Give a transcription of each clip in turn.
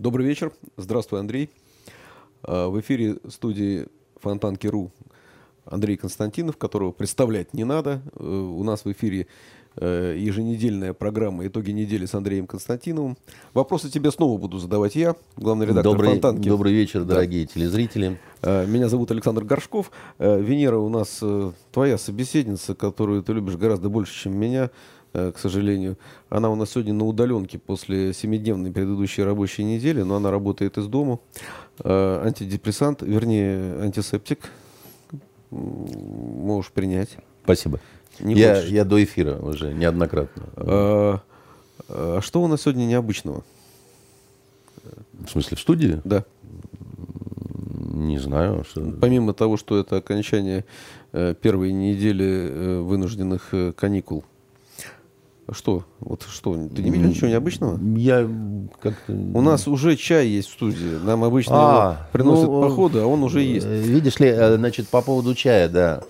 Добрый вечер. Здравствуй, Андрей. А, в эфире студии Фонтанки.ру Андрей Константинов, которого представлять не надо. Э, у нас в эфире э, еженедельная программа «Итоги недели» с Андреем Константиновым. Вопросы тебе снова буду задавать я, главный редактор добрый, Фонтанки. Добрый вечер, дорогие да. телезрители. Э, меня зовут Александр Горшков. Венера у нас твоя собеседница, которую ты любишь гораздо больше, чем меня. Э, к сожалению. Она у нас сегодня на удаленке после семидневной предыдущей рабочей недели, но она работает из дома. Э, антидепрессант, вернее, антисептик можешь принять. Спасибо. Не я, я до эфира уже неоднократно. А, а что у нас сегодня необычного? В смысле, в студии? Да. Не знаю. Что... Помимо того, что это окончание первой недели вынужденных каникул что? Вот что? Ты не видел ничего необычного? Я как-то... У нас уже чай есть в студии. Нам обычно а, приносят ну, походы, а он уже есть. Э, видишь ли, э, значит, по поводу чая, да.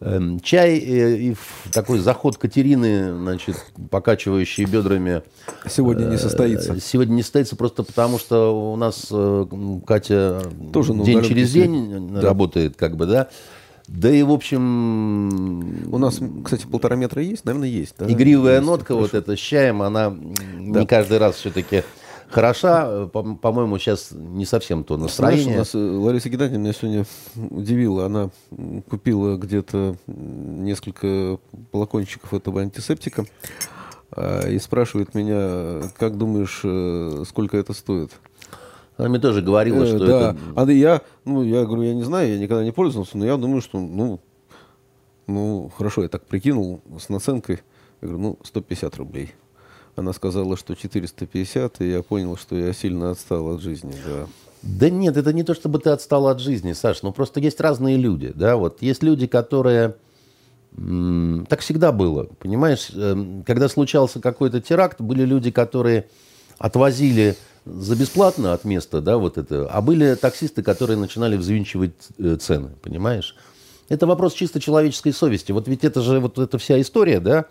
Эм, чай и такой заход Катерины, значит, покачивающий бедрами. Сегодня не состоится. Э, сегодня не состоится просто потому, что у нас Катя Тоже день через день да. работает, как бы, да. Да и, в общем... У нас, кстати, полтора метра есть? Наверное, есть. Да? Игривая есть, нотка хорошо. вот эта с чаем, она да. не каждый раз все-таки хороша. По-моему, сейчас не совсем то настроение. Знаешь, у нас э, Лариса Геннадьевна меня сегодня удивила. Она купила где-то несколько полокончиков этого антисептика а, и спрашивает меня, как думаешь, э, сколько это стоит? Она мне тоже говорила, э, что да. это... А я, ну, я говорю, я не знаю, я никогда не пользовался, но я думаю, что, ну, ну, хорошо, я так прикинул с наценкой. Я говорю, ну, 150 рублей. Она сказала, что 450, и я понял, что я сильно отстал от жизни, да. Да нет, это не то, чтобы ты отстал от жизни, Саш, ну просто есть разные люди, да, вот есть люди, которые... Так всегда было, понимаешь, эм, когда случался какой-то теракт, были люди, которые отвозили за бесплатно от места, да, вот это. А были таксисты, которые начинали взвинчивать э, цены, понимаешь? Это вопрос чисто человеческой совести. Вот ведь это же вот эта вся история, да,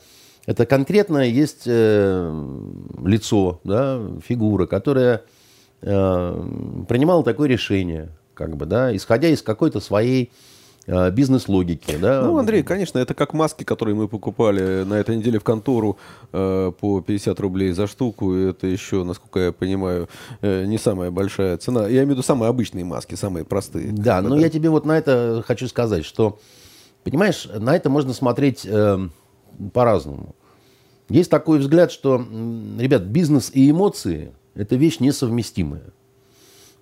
это конкретно есть э, лицо, да, фигура, которая э, принимала такое решение, как бы, да, исходя из какой-то своей бизнес-логики. Да? Ну, Андрей, конечно, это как маски, которые мы покупали на этой неделе в контору э, по 50 рублей за штуку. Это еще, насколько я понимаю, э, не самая большая цена. Я имею в виду самые обычные маски, самые простые. Да, но я тебе вот на это хочу сказать, что, понимаешь, на это можно смотреть э, по-разному. Есть такой взгляд, что, ребят, бизнес и эмоции – это вещь несовместимая.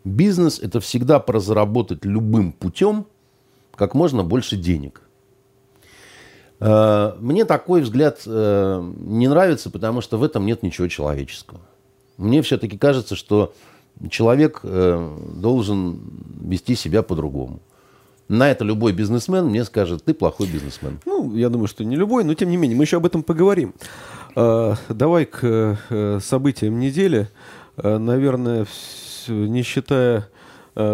Бизнес – это всегда про заработать любым путем – как можно больше денег. Э, мне такой взгляд э, не нравится, потому что в этом нет ничего человеческого. Мне все-таки кажется, что человек э, должен вести себя по-другому. На это любой бизнесмен мне скажет, ты плохой бизнесмен. Ну, я думаю, что не любой, но тем не менее, мы еще об этом поговорим. Давай к событиям недели. Наверное, не считая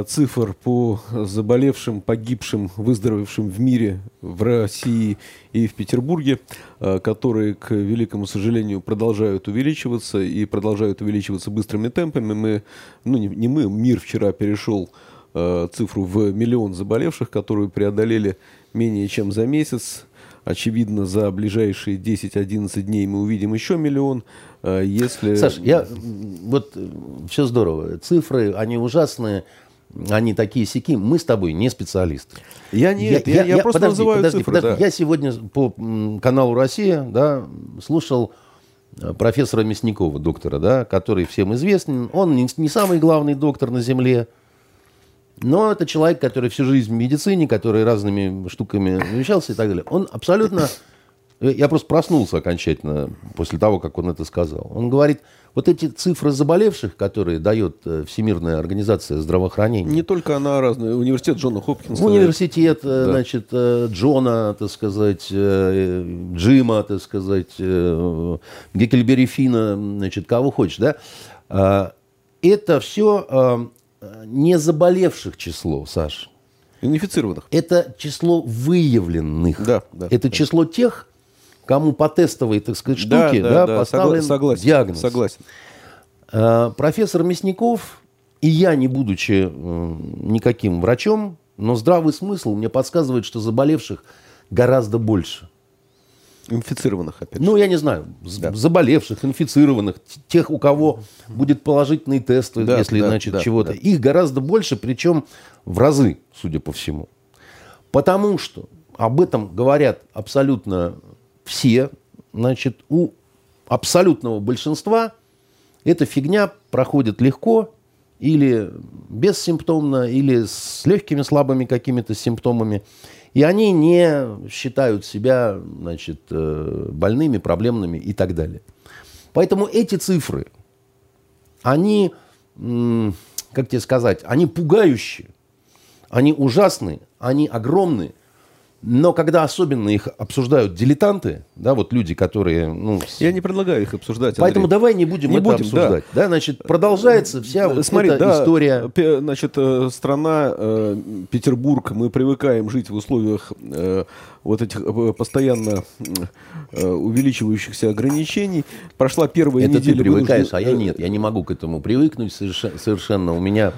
цифр по заболевшим, погибшим, выздоровевшим в мире, в России и в Петербурге, э, которые, к великому сожалению, продолжают увеличиваться и продолжают увеличиваться быстрыми темпами. Мы, ну не, не мы, мир вчера перешел э, цифру в миллион заболевших, которую преодолели менее чем за месяц. Очевидно, за ближайшие 10-11 дней мы увидим еще миллион. Если... Саш, я, вот все здорово. Цифры, они ужасные они такие сики. Мы с тобой не специалисты. Я не, я, я, я, я просто подожди, называю подожди, цифры. Подожди. Да. Я сегодня по каналу Россия, да, слушал э, профессора Мясникова, доктора, да, который всем известен. Он не, не самый главный доктор на Земле, но это человек, который всю жизнь в медицине, который разными штуками вещался и так далее. Он абсолютно я просто проснулся окончательно после того, как он это сказал. Он говорит, вот эти цифры заболевших, которые дает э, Всемирная организация здравоохранения. Не только она разная. Университет Джона Хопкинса. Университет, э, да. значит, Джона, так сказать, Джима, так сказать, Геккельбери Фина, значит, кого хочешь, да. А, это все не заболевших число, Саш. Инфицированных. Это число выявленных. Да, да, это да. число тех, кому по тестовой, так сказать, штуке да, да, да, поставлен согласен, диагноз. Согласен. Э, профессор Мясников и я, не будучи никаким врачом, но здравый смысл мне подсказывает, что заболевших гораздо больше. Инфицированных, опять же. Ну, я не знаю, да. заболевших, инфицированных, тех, у кого будет положительный тест, да, если, да, значит, да, чего-то. Да. Их гораздо больше, причем в разы, судя по всему. Потому что об этом говорят абсолютно все, значит, у абсолютного большинства эта фигня проходит легко, или бессимптомно, или с легкими слабыми какими-то симптомами. И они не считают себя значит, э, больными, проблемными и так далее. Поэтому эти цифры, они, как тебе сказать, они пугающие, они ужасные, они огромные – но когда особенно их обсуждают дилетанты, да, вот люди, которые... Ну, Я не предлагаю их обсуждать, Поэтому Андрей. давай не будем не это будем, обсуждать. Да. да, значит, продолжается вся вот Смотри, эта да, история. Значит, э, страна э, Петербург, мы привыкаем жить в условиях э, вот этих э, постоянно э, увеличивающихся ограничений. Прошла первая это неделя... Это ты привыкаешь, вынужден... а я нет. Я не могу к этому привыкнуть совершенно. У меня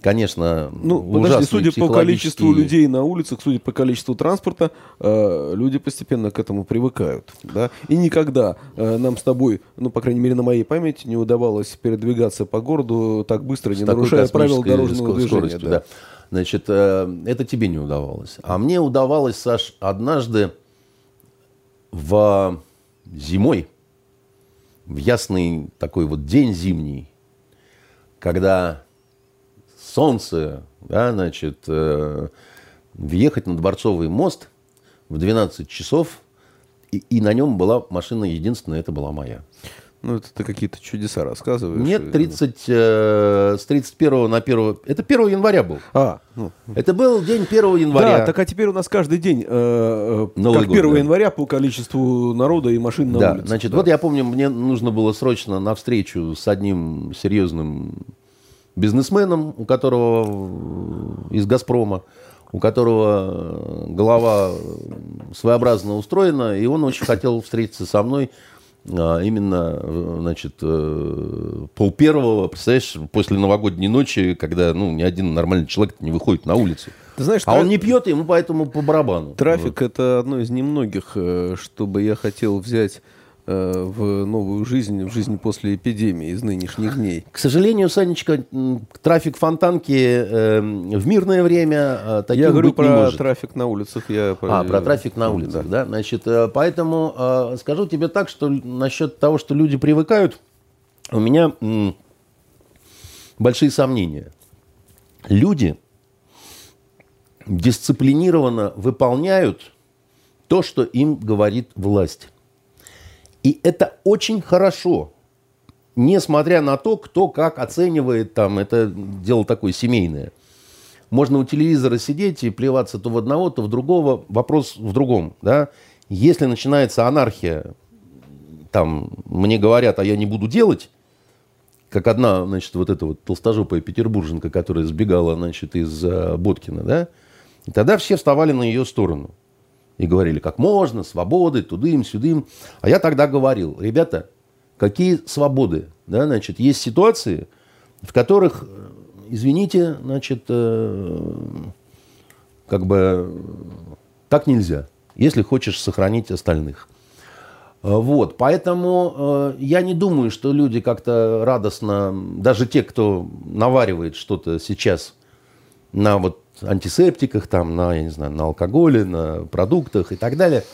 конечно, ну, подожди, судя по количеству людей на улицах, судя по количеству транспорта, э, люди постепенно к этому привыкают, да. И никогда нам с тобой, ну, по крайней мере, на моей памяти, не удавалось передвигаться по городу так быстро, не нарушая правил дорожного движения. Да. Да. Значит, э, это тебе не удавалось. А мне удавалось, Саш, однажды в зимой, в ясный такой вот день зимний, когда солнце, да, значит, э, въехать на Дворцовый мост в 12 часов, и, и на нем была машина единственная, это была моя. Ну, это ты какие-то чудеса рассказываешь. Нет, 30, э, с 31 на 1... Это 1 января был. А, ну. Это был день 1 января. Да, так а теперь у нас каждый день, э, э Новый как год, 1 да. января, по количеству народа и машин на да, улице. Значит, да. вот я помню, мне нужно было срочно на встречу с одним серьезным бизнесменом, у которого из «Газпрома», у которого голова своеобразно устроена, и он очень хотел встретиться со мной а, именно, значит, э, пол первого, представляешь, после новогодней ночи, когда, ну, ни один нормальный человек не выходит на улицу. Ты знаешь, а траф... он не пьет, ему поэтому по барабану. Трафик вот. это одно из немногих, э, чтобы я хотел взять Э, в новую жизнь, в жизнь после эпидемии из нынешних дней? К сожалению, Санечка, трафик фонтанки э, в мирное время э, таким Я говорю про может. трафик на улицах. Я а, про трафик на улицах, да. да? Значит, э, поэтому э, скажу тебе так, что насчет того, что люди привыкают, у меня большие сомнения. Люди дисциплинированно выполняют то, что им говорит власть. И это очень хорошо, несмотря на то, кто как оценивает там, это дело такое семейное. Можно у телевизора сидеть и плеваться то в одного, то в другого. Вопрос в другом. Да? Если начинается анархия, там, мне говорят, а я не буду делать, как одна, значит, вот эта вот толстожопая петербурженка, которая сбегала, значит, из uh, Боткина, да, и тогда все вставали на ее сторону и говорили, как можно, свободы, тудым, сюдым. А я тогда говорил, ребята, какие свободы? Да, значит, есть ситуации, в которых, извините, значит, э, как бы так нельзя, если хочешь сохранить остальных. Вот, поэтому э, я не думаю, что люди как-то радостно, даже те, кто наваривает что-то сейчас на вот антисептиках, там, на, я не знаю, на алкоголе, на продуктах и так далее.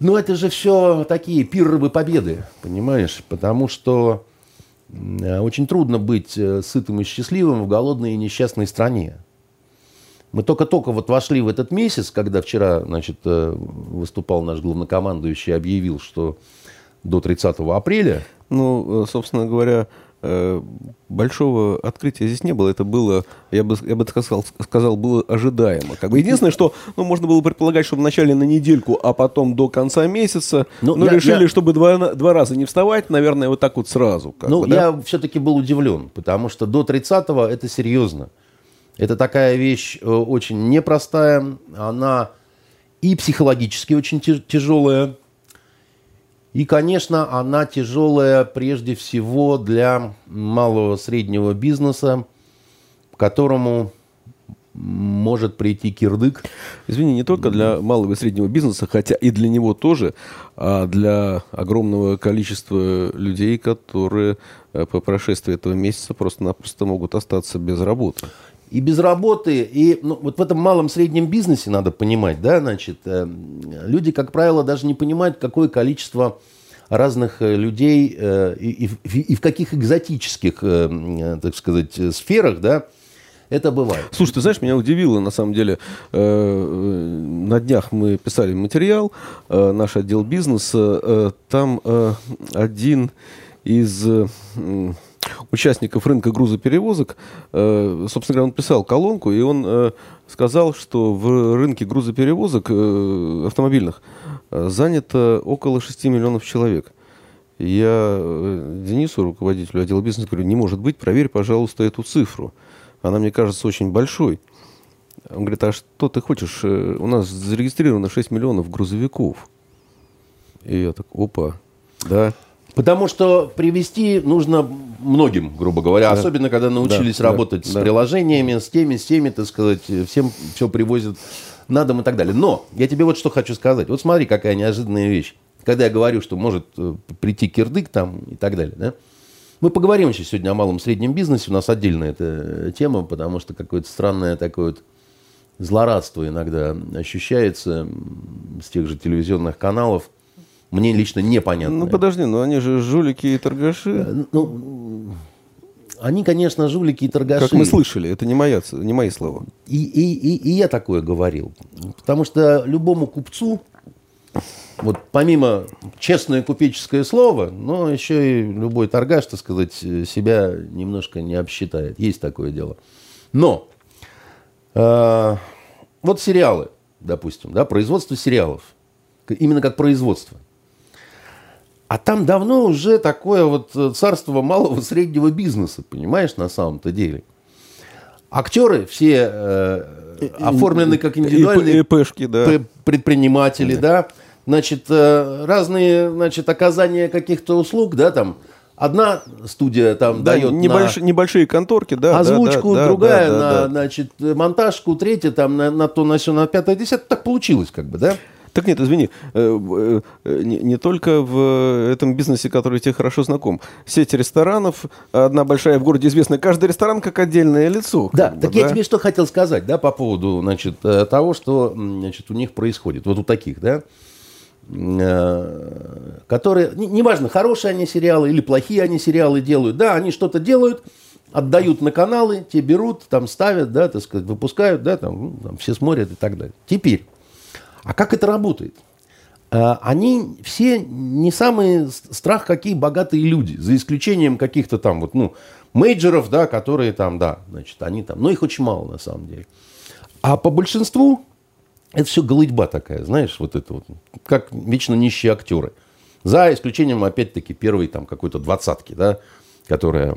Но это же все такие пирровые победы, понимаешь? Потому что очень трудно быть э, сытым и счастливым в голодной и несчастной стране. Мы только-только вот вошли в этот месяц, когда вчера, значит, э, выступал наш главнокомандующий объявил, что до 30 апреля... Ну, э, собственно говоря, большого открытия здесь не было. Это было, я бы, я бы сказал, сказал, было ожидаемо. Как бы единственное, что ну, можно было предполагать, что вначале на недельку, а потом до конца месяца. Ну, но я, решили, я... чтобы два, два раза не вставать, наверное, вот так вот сразу. Ну, бы, да? я все-таки был удивлен, потому что до 30-го это серьезно. Это такая вещь э, очень непростая. Она и психологически очень тяжелая, И, конечно, она тяжелая прежде всего для малого среднего бизнеса, которому может прийти кирдык. Извини, не только для малого и среднего бизнеса, хотя и для него тоже, а для огромного количества людей, которые э, по прошествии этого месяца просто-напросто могут остаться без работы. И без работы, и ну, вот в этом малом среднем бизнесе надо понимать, да, значит, э, люди, как правило, даже не понимают, какое количество разных э, людей э, и, и, и в каких экзотических, э, э так сказать, сферах, да, это бывает. Слушай, ты знаешь, меня удивило, на самом деле, э, э, на днях мы писали материал, э, наш отдел бизнеса, там один из участников рынка грузоперевозок, собственно говоря, он писал колонку, и он сказал, что в рынке грузоперевозок автомобильных занято около 6 миллионов человек. Я Денису, руководителю отдела бизнеса, говорю, не может быть, проверь, пожалуйста, эту цифру она мне кажется очень большой. Он говорит, а что ты хочешь? Э, у нас зарегистрировано 6 миллионов грузовиков. И я так, опа, да. Потому что привести нужно многим, грубо говоря, да. особенно когда научились да, работать да, с да. приложениями, с теми, с теми, так сказать, всем все привозят на дом и так далее. Но я тебе вот что хочу сказать. Вот смотри, какая неожиданная вещь. Когда я говорю, что может э, прийти кирдык там и так далее, да? Мы поговорим еще сегодня о малом и среднем бизнесе. У нас отдельная эта тема, потому что какое-то странное такое вот злорадство иногда ощущается с тех же телевизионных каналов. Мне лично непонятно. Ну подожди, но они же жулики и торгаши. Э, ну, они, конечно, жулики и торгаши. Как мы слышали, это не, моя, не мои слова. И, и, и, и я такое говорил. Потому что любому купцу вот помимо честное купеческое слово, но еще и любой торгаш, так сказать, себя немножко не обсчитает. Есть такое дело. Но э, вот сериалы, допустим, да, производство сериалов, именно как производство. А там давно уже такое вот царство малого среднего бизнеса, понимаешь, на самом-то деле. Актеры все э, оформлены как индивидуальные ИПшки, да. предприниматели, да. да значит, э, разные, значит, оказания каких-то услуг, да, там, Одна студия там да, дает небольш, на небольшие конторки, да, озвучку, да, да, другая да, да, на, да. значит, монтажку, третья там на, на то, на все, на пятое, десятое. Так получилось, как бы, да? Так нет, извини, э, э, не, только в этом бизнесе, который тебе хорошо знаком. Сеть ресторанов, одна большая в городе известна, каждый ресторан как отдельное лицо. Да, так бы, я да? тебе что хотел сказать, да, по поводу, значит, того, что, значит, у них происходит, вот у таких, да. Э, которые, неважно, хорошие они сериалы или плохие они сериалы делают, да, они что-то делают, отдают на каналы, те берут, там ставят, да, так сказать, выпускают, да, там, ну, там все смотрят и так далее. Теперь, а как это работает? Э, они все не самые страх какие богатые люди, за исключением каких-то там вот, ну, мейджеров, да, которые там, да, значит, они там, но их очень мало на самом деле. А по большинству это все голытьба такая, знаешь, вот это вот, как вечно нищие актеры. За исключением, опять-таки, первой там какой-то двадцатки, да, которая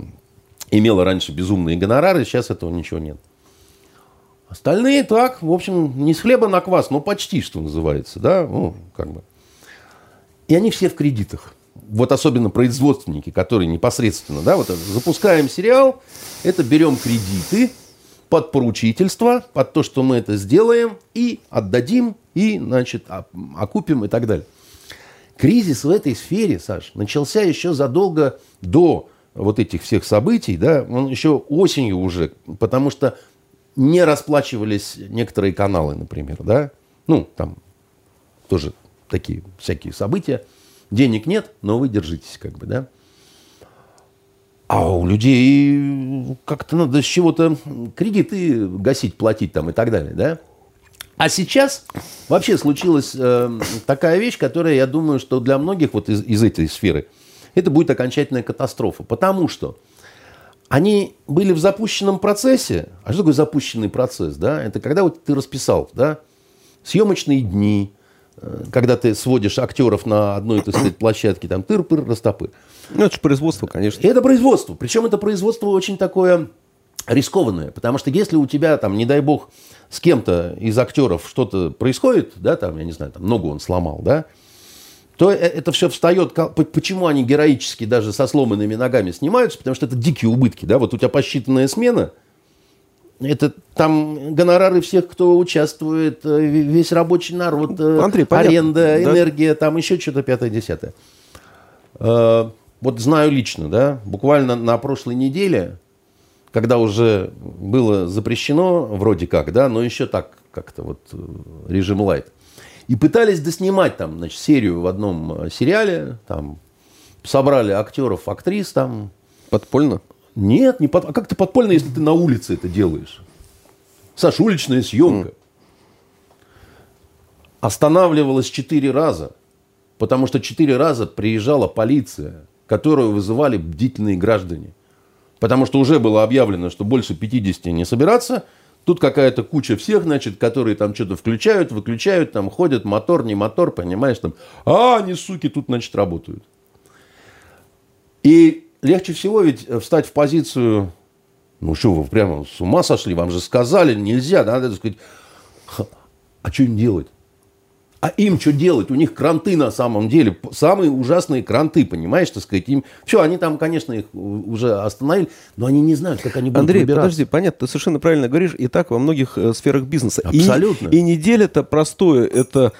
имела раньше безумные гонорары, сейчас этого ничего нет. Остальные так, в общем, не с хлеба на квас, но почти, что называется, да, ну, как бы. И они все в кредитах. Вот особенно производственники, которые непосредственно, да, вот запускаем сериал, это берем кредиты, под поручительство, под то, что мы это сделаем и отдадим, и, значит, окупим и так далее. Кризис в этой сфере, Саш, начался еще задолго до вот этих всех событий, да, он еще осенью уже, потому что не расплачивались некоторые каналы, например, да, ну, там тоже такие всякие события, денег нет, но вы держитесь, как бы, да. А у людей как-то надо с чего-то кредиты гасить, платить там и так далее, да? А сейчас вообще случилась э, такая вещь, которая, я думаю, что для многих вот из, из этой сферы это будет окончательная катастрофа. Потому что они были в запущенном процессе. А что такое запущенный процесс? Да? Это когда вот ты расписал да? съемочные дни, э, когда ты сводишь актеров на одной, так сказать, площадке, там тыр-пыр, растопыр. Ну, это же производство, конечно. И это производство. Причем это производство очень такое рискованное. Потому что если у тебя, там, не дай бог, с кем-то из актеров что-то происходит, да, там, я не знаю, там, ногу он сломал, да, то э, это все встает. Почему они героически даже со сломанными ногами снимаются? Потому что это дикие убытки. Да? Вот у тебя посчитанная смена, это там гонорары всех, кто участвует, э, весь рабочий народ, э, Андрей, аренда, да? энергия, там еще что-то пятое-десятое. Вот знаю лично, да, буквально на прошлой неделе, когда уже было запрещено, вроде как, да, но еще так как-то вот режим лайт. И пытались доснимать там, значит, серию в одном э, сериале, там, собрали актеров, актрис там. Подпольно? Нет, не под... а как ты подпольно, если ты на улице это делаешь? Саш, уличная съемка. Mm. Останавливалась четыре раза, потому что четыре раза приезжала полиция, которую вызывали бдительные граждане. Потому что уже было объявлено, что больше 50 не собираться – Тут какая-то куча всех, значит, которые там что-то включают, выключают, там ходят, мотор, не мотор, понимаешь, там, а, они, суки, тут, значит, работают. И легче всего ведь встать в позицию, ну что, вы прямо с ума сошли, вам же сказали, нельзя, надо сказать, а что им делать? А им что делать? У них кранты на самом деле. Самые ужасные кранты, понимаешь, так сказать. Им... Все, они там, конечно, их уже остановили, но они не знают, как они будут Андрей, выбираться. подожди, понятно, ты совершенно правильно говоришь. И так во многих э, сферах бизнеса. Абсолютно. И, и неделя-то простое, это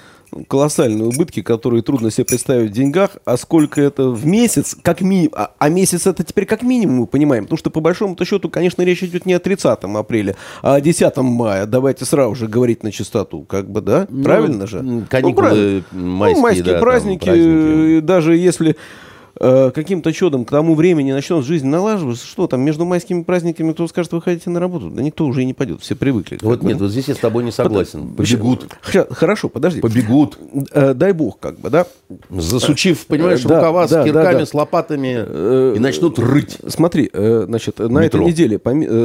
колоссальные убытки, которые трудно себе представить в деньгах, а сколько это в месяц, как минимум, а, а месяц это теперь как минимум мы понимаем, потому что по большому-то счету, конечно, речь идет не о 30 апреля, а о 10 мая, давайте сразу же говорить на чистоту, как бы, да, ну, правильно же? Каникулы ну, майские, ну, майские да, праздники, праздники, даже если Э, каким-то чудом к тому времени начнет жизнь налаживаться, что там между майскими праздниками кто скажет, вы хотите на работу? Да никто уже и не пойдет, все привыкли. Вот нет, вот здесь я с тобой не согласен. Под... Побегут. Хорошо, подожди. Побегут. Э, дай бог, как бы, да? Засучив, понимаешь, да, рукава да, с кирками, да, да. с лопатами э, и начнут рыть. Смотри, значит, на этой неделе,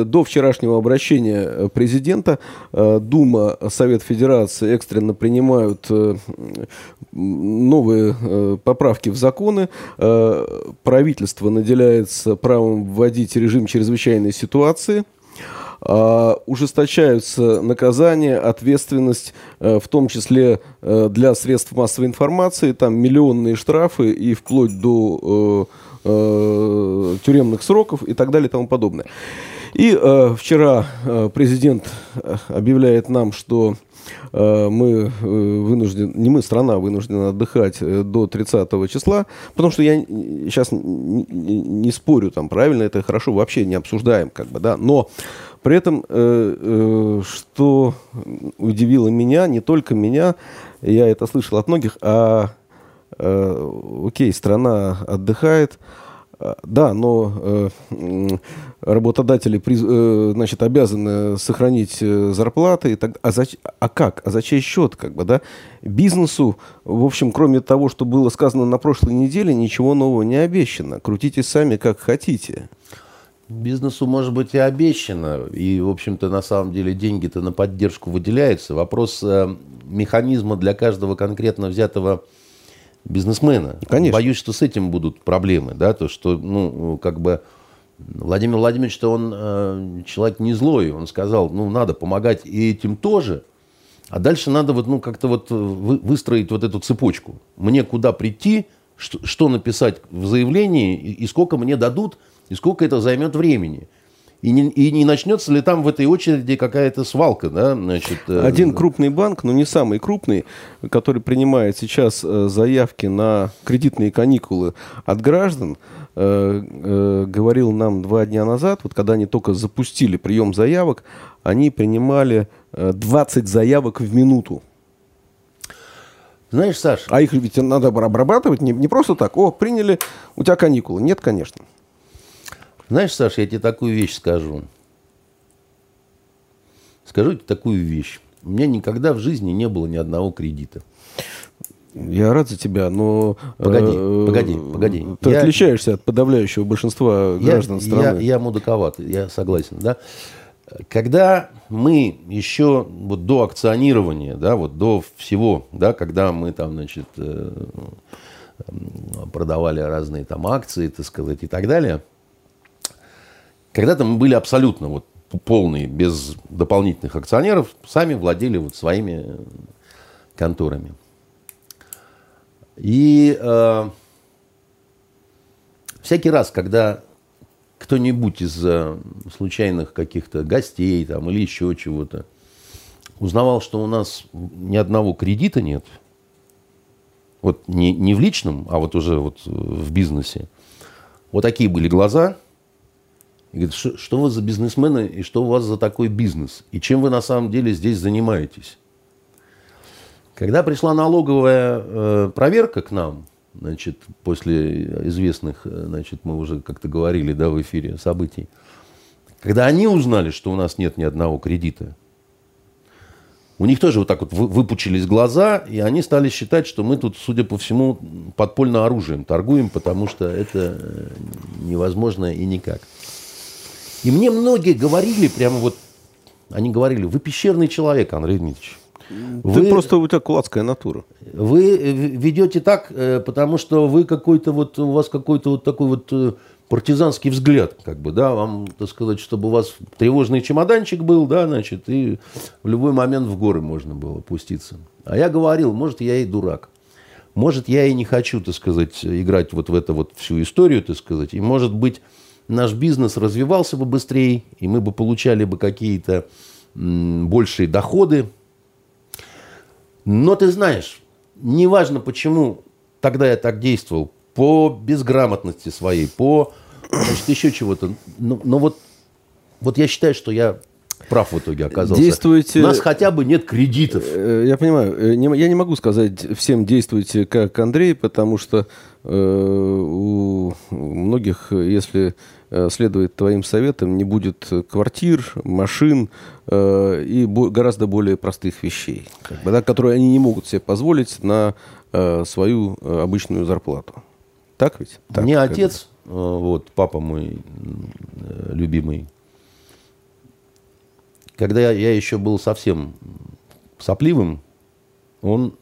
до вчерашнего обращения президента, Дума, Совет Федерации экстренно принимают новые поправки в законы, правительство наделяется правом вводить режим чрезвычайной ситуации, а, ужесточаются наказания, ответственность, э, в том числе э, для средств массовой информации, там миллионные штрафы и вплоть до э, тюремных сроков и так далее и тому подобное. И вчера президент объявляет нам, что Э, мы э, вынуждены, не мы, страна вынуждена отдыхать э, до 30 числа, потому что я сейчас не спорю, там, правильно это хорошо, вообще не обсуждаем, как бы, да, но при этом, что удивило меня, не только меня, я это слышал от многих, а, окей, страна отдыхает, да, но э, работодатели э, значит, обязаны сохранить э, зарплаты. И так, а, за, а как? А за чей счет? Как бы, да? Бизнесу, в общем, кроме того, что было сказано на прошлой неделе, ничего нового не обещано. Крутитесь сами, как хотите. Бизнесу, может быть, и обещано. И, в общем-то, на самом деле деньги-то на поддержку выделяются. Вопрос механизма для каждого конкретно взятого бизнесмена. Конечно. Боюсь, что с этим будут проблемы, да, то, что, ну, как бы, Владимир Владимирович, что он э, человек не злой, он сказал, ну, надо помогать и этим тоже, а дальше надо вот, ну, как-то вот вы, выстроить вот эту цепочку. Мне куда прийти, что, что написать в заявлении, и, и сколько мне дадут, и сколько это займет времени. И не, и не начнется ли там в этой очереди какая-то свалка, да? Значит, э, Один крупный банк, но не самый крупный, который принимает сейчас э, заявки на кредитные каникулы от граждан, э, говорил нам два дня назад, вот когда они только запустили прием заявок, они принимали 20 заявок в минуту. Знаешь, Саш... А их ведь надо обрабатывать не, не просто так. О, приняли, у тебя каникулы. Нет, конечно. Знаешь, Саша, я тебе такую вещь скажу. Скажу тебе такую вещь. У меня никогда в жизни не было ни одного кредита. Я рад за тебя, но... Погоди, э, погоди, погоди. Ты я, отличаешься от подавляющего большинства граждан я, страны. Я, я мудаковат, я согласен, да. Когда мы еще вот до акционирования, да, вот до всего, да, когда мы там, значит, э, продавали разные там акции, так сказать, и так далее, когда-то мы были абсолютно вот полные, без дополнительных акционеров, сами владели вот своими конторами. И э, всякий раз, когда кто-нибудь из э, случайных каких-то гостей там, или еще чего-то узнавал, что у нас ни одного кредита нет, вот не, не в личном, а вот уже вот в бизнесе, вот такие были глаза. И говорит, что, что вы за бизнесмены и что у вас за такой бизнес? И чем вы на самом деле здесь занимаетесь? Когда пришла налоговая э, проверка к нам, значит, после известных, э, значит, мы уже как-то говорили, да, в эфире событий, когда они узнали, что у нас нет ни одного кредита, у них тоже вот так вот выпучились глаза, и они стали считать, что мы тут, судя по всему, подпольно оружием торгуем, потому что это э, невозможно и никак. И мне многие говорили, прямо вот, они говорили, вы пещерный человек, Андрей Дмитриевич. Вы, Ты просто у тебя кулацкая натура. Вы ведете так, э, потому что вы какой-то вот, у вас какой-то вот такой вот э, партизанский взгляд, как бы, да, вам, так сказать, чтобы у вас тревожный чемоданчик был, да, значит, и в любой момент в горы можно было пуститься. А я говорил, может, я и дурак. Может, я и не хочу, так сказать, играть вот в эту вот всю историю, так сказать. И, может быть, наш бизнес развивался бы быстрее, и мы бы получали бы какие-то большие доходы. Но ты знаешь, неважно почему тогда я так действовал, по безграмотности своей, по значит, еще чего-то. Но, но вот, вот я считаю, что я прав в итоге оказался. Действуйте... У нас хотя бы нет кредитов. Э, я понимаю. Э, я не могу сказать всем действуйте как Андрей, потому что э, у многих, если следовать твоим советам, не будет квартир, машин и гораздо более простых вещей, как бы, да, которые они не могут себе позволить на свою обычную зарплату. Так ведь? Так, Мне отец, э, вот папа мой э, любимый, когда я еще был совсем сопливым, он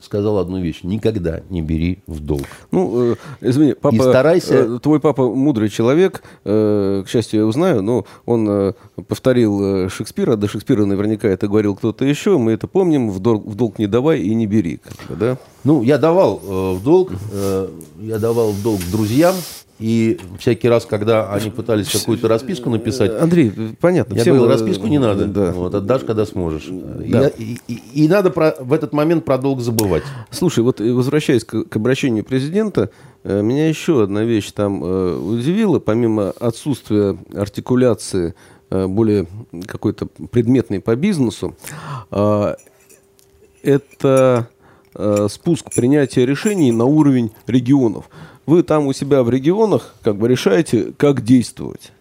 сказал одну вещь. Никогда не бери в долг. Ну, э, извини, папа, и старайся... э, твой папа мудрый человек, э, к счастью, я узнаю, но он э, повторил э, Шекспира, до Шекспира наверняка это говорил кто-то еще, мы это помним, в долг, в долг не давай и не бери. Да? Ну, я давал э, в долг, э, я давал в долг друзьям, и всякий раз, когда они пытались какую-то расписку написать... Андрей, понятно. Я говорил, расписку не надо. Да. Вот, отдашь, когда сможешь. Да. И, и, и надо про, в этот момент про долг забывать. Слушай, вот возвращаясь к, к обращению президента, э, меня еще одна вещь там э, удивила. Помимо отсутствия артикуляции э, более какой-то предметной по бизнесу, это спуск принятия решений на уровень регионов вы там у себя в регионах как бы решаете, как действовать.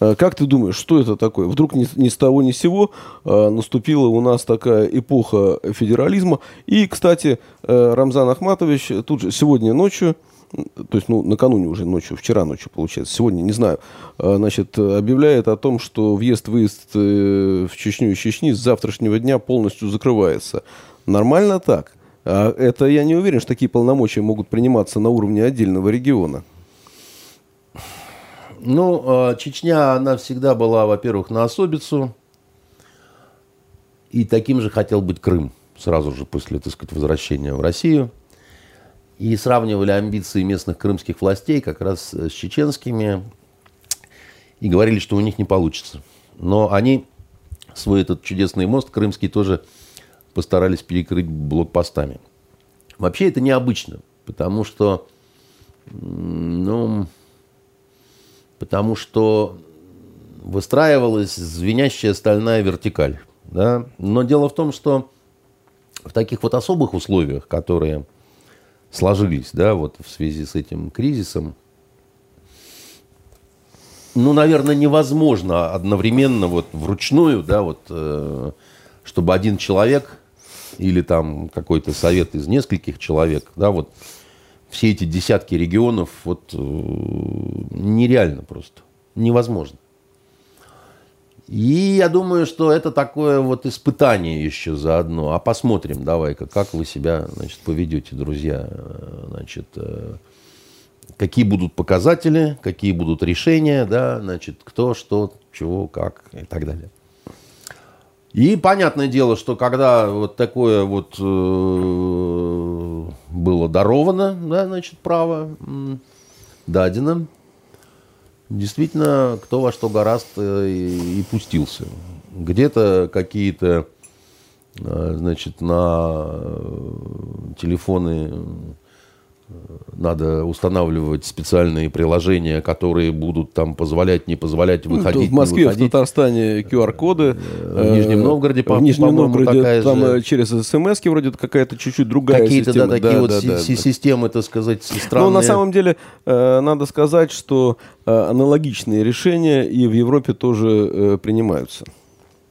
Э, как ты думаешь, что это такое? Вдруг ни, ни с того ни с сего э, наступила у нас такая эпоха федерализма. И, кстати, э, Рамзан Ахматович тут же сегодня ночью, то есть, ну, накануне уже ночью, вчера ночью, получается, сегодня, не знаю, э, значит, объявляет о том, что въезд-выезд э, в Чечню и Чечни с завтрашнего дня полностью закрывается. Нормально так? А это я не уверен, что такие полномочия могут приниматься на уровне отдельного региона. Ну, а, Чечня, она всегда была, во-первых, на особицу. И таким же хотел быть Крым сразу же после, так сказать, возвращения в Россию. И сравнивали амбиции местных крымских властей как раз с чеченскими. И говорили, что у них не получится. Но они свой этот чудесный мост крымский тоже постарались перекрыть блокпостами. Вообще это необычно, потому что, ну, потому что выстраивалась звенящая стальная вертикаль. Да? Но дело в том, что в таких вот особых условиях, которые сложились да, вот в связи с этим кризисом, ну, наверное, невозможно одновременно вот вручную, да, вот, э, чтобы один человек или там какой-то совет из нескольких человек, да, вот все эти десятки регионов, вот э, нереально просто, невозможно. И я думаю, что это такое вот испытание еще заодно. А посмотрим, давай-ка, как вы себя, значит, поведете, друзья. Значит, э, какие будут показатели, какие будут решения, да, значит, кто, что, чего, как и так далее. И понятное дело, что когда вот такое вот э, было даровано, да, значит, право дадено. Действительно, кто во что гораст э, и, и пустился. Где-то какие-то, э, значит, на телефоны надо устанавливать специальные приложения, которые будут там позволять, не позволять ну, выходить. Ну, в Москве, выходить. в Татарстане QR-коды. В Нижнем Новгороде, по, в Нижнем Новгороде такая там же... через смс вроде какая-то чуть-чуть другая Какие-то, система. да, такие да, вот да, да, системы, так сказать, странные. Но на самом деле э, надо сказать, что э, аналогичные решения и в Европе тоже э, принимаются.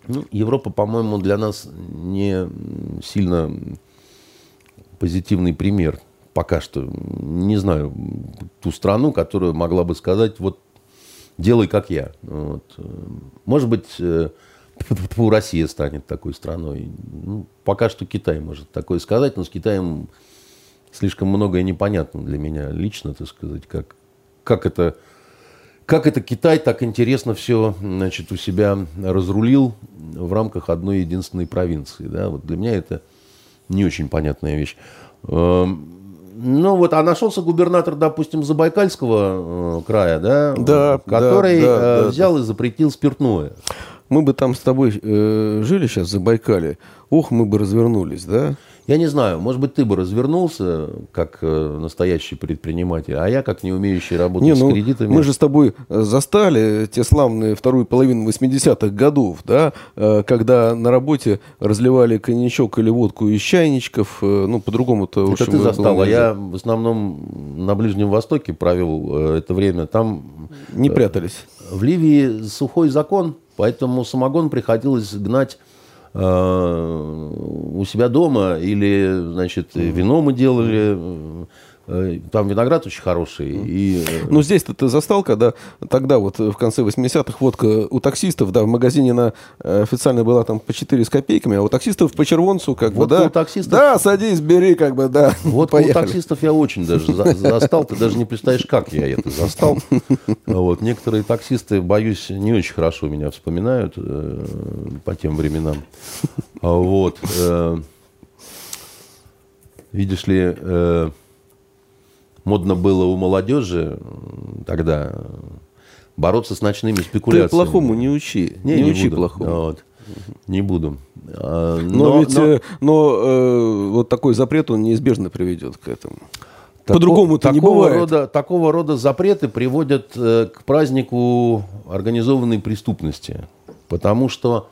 Ну, Европа, по-моему, для нас не сильно позитивный пример пока что не знаю ту страну, которая могла бы сказать, вот делай как я. Вот. Может быть, э, Россия станет такой страной. Ну, пока что Китай может такое сказать, но с Китаем слишком многое непонятно для меня лично, так сказать, как, как это как это Китай так интересно все значит, у себя разрулил в рамках одной единственной провинции. Да? Вот для меня это не очень понятная вещь. Ну вот, а нашелся губернатор, допустим, Забайкальского э, края, да, да который да, да, э, да, взял и запретил спиртное. Мы бы там с тобой э, жили сейчас в Забайкале, ох, мы бы развернулись, да? Я не знаю, может быть, ты бы развернулся как э, настоящий предприниматель, а я как не умеющий работать не, ну, с кредитами. Мы же с тобой э, застали те славные вторую половину 80-х годов, да, э, когда на работе разливали коньячок или водку из чайничков, ну, по-другому-то... Это ты застал, а я в основном на Ближнем Востоке провел это время. Там... Не прятались. В Ливии сухой закон, поэтому самогон приходилось гнать Э, у себя дома, или, значит, вино мы делали, Э, там виноград очень хороший. И... Э, ну, здесь-то ты застал, когда тогда вот в конце 80-х водка у таксистов, да, в магазине она э, официально была там по 4 с копейками, а у таксистов по червонцу, как вот бы, да. У таксистов... Да, садись, бери, как бы, да. Вот у таксистов я очень даже застал, ты даже не представляешь, как я это застал. Вот. Некоторые таксисты, боюсь, не очень хорошо меня вспоминают по тем временам. Вот. Видишь ли, модно было у молодежи тогда бороться с ночными спекуляциями. Ты плохому не учи. Не, не, не учи буду. плохому. Вот. Не буду. А, но, но ведь но, э, но э, вот такой запрет, он неизбежно приведет к этому. По-другому-то не бывает. Рода, такого рода запреты приводят э, к празднику организованной преступности. Потому что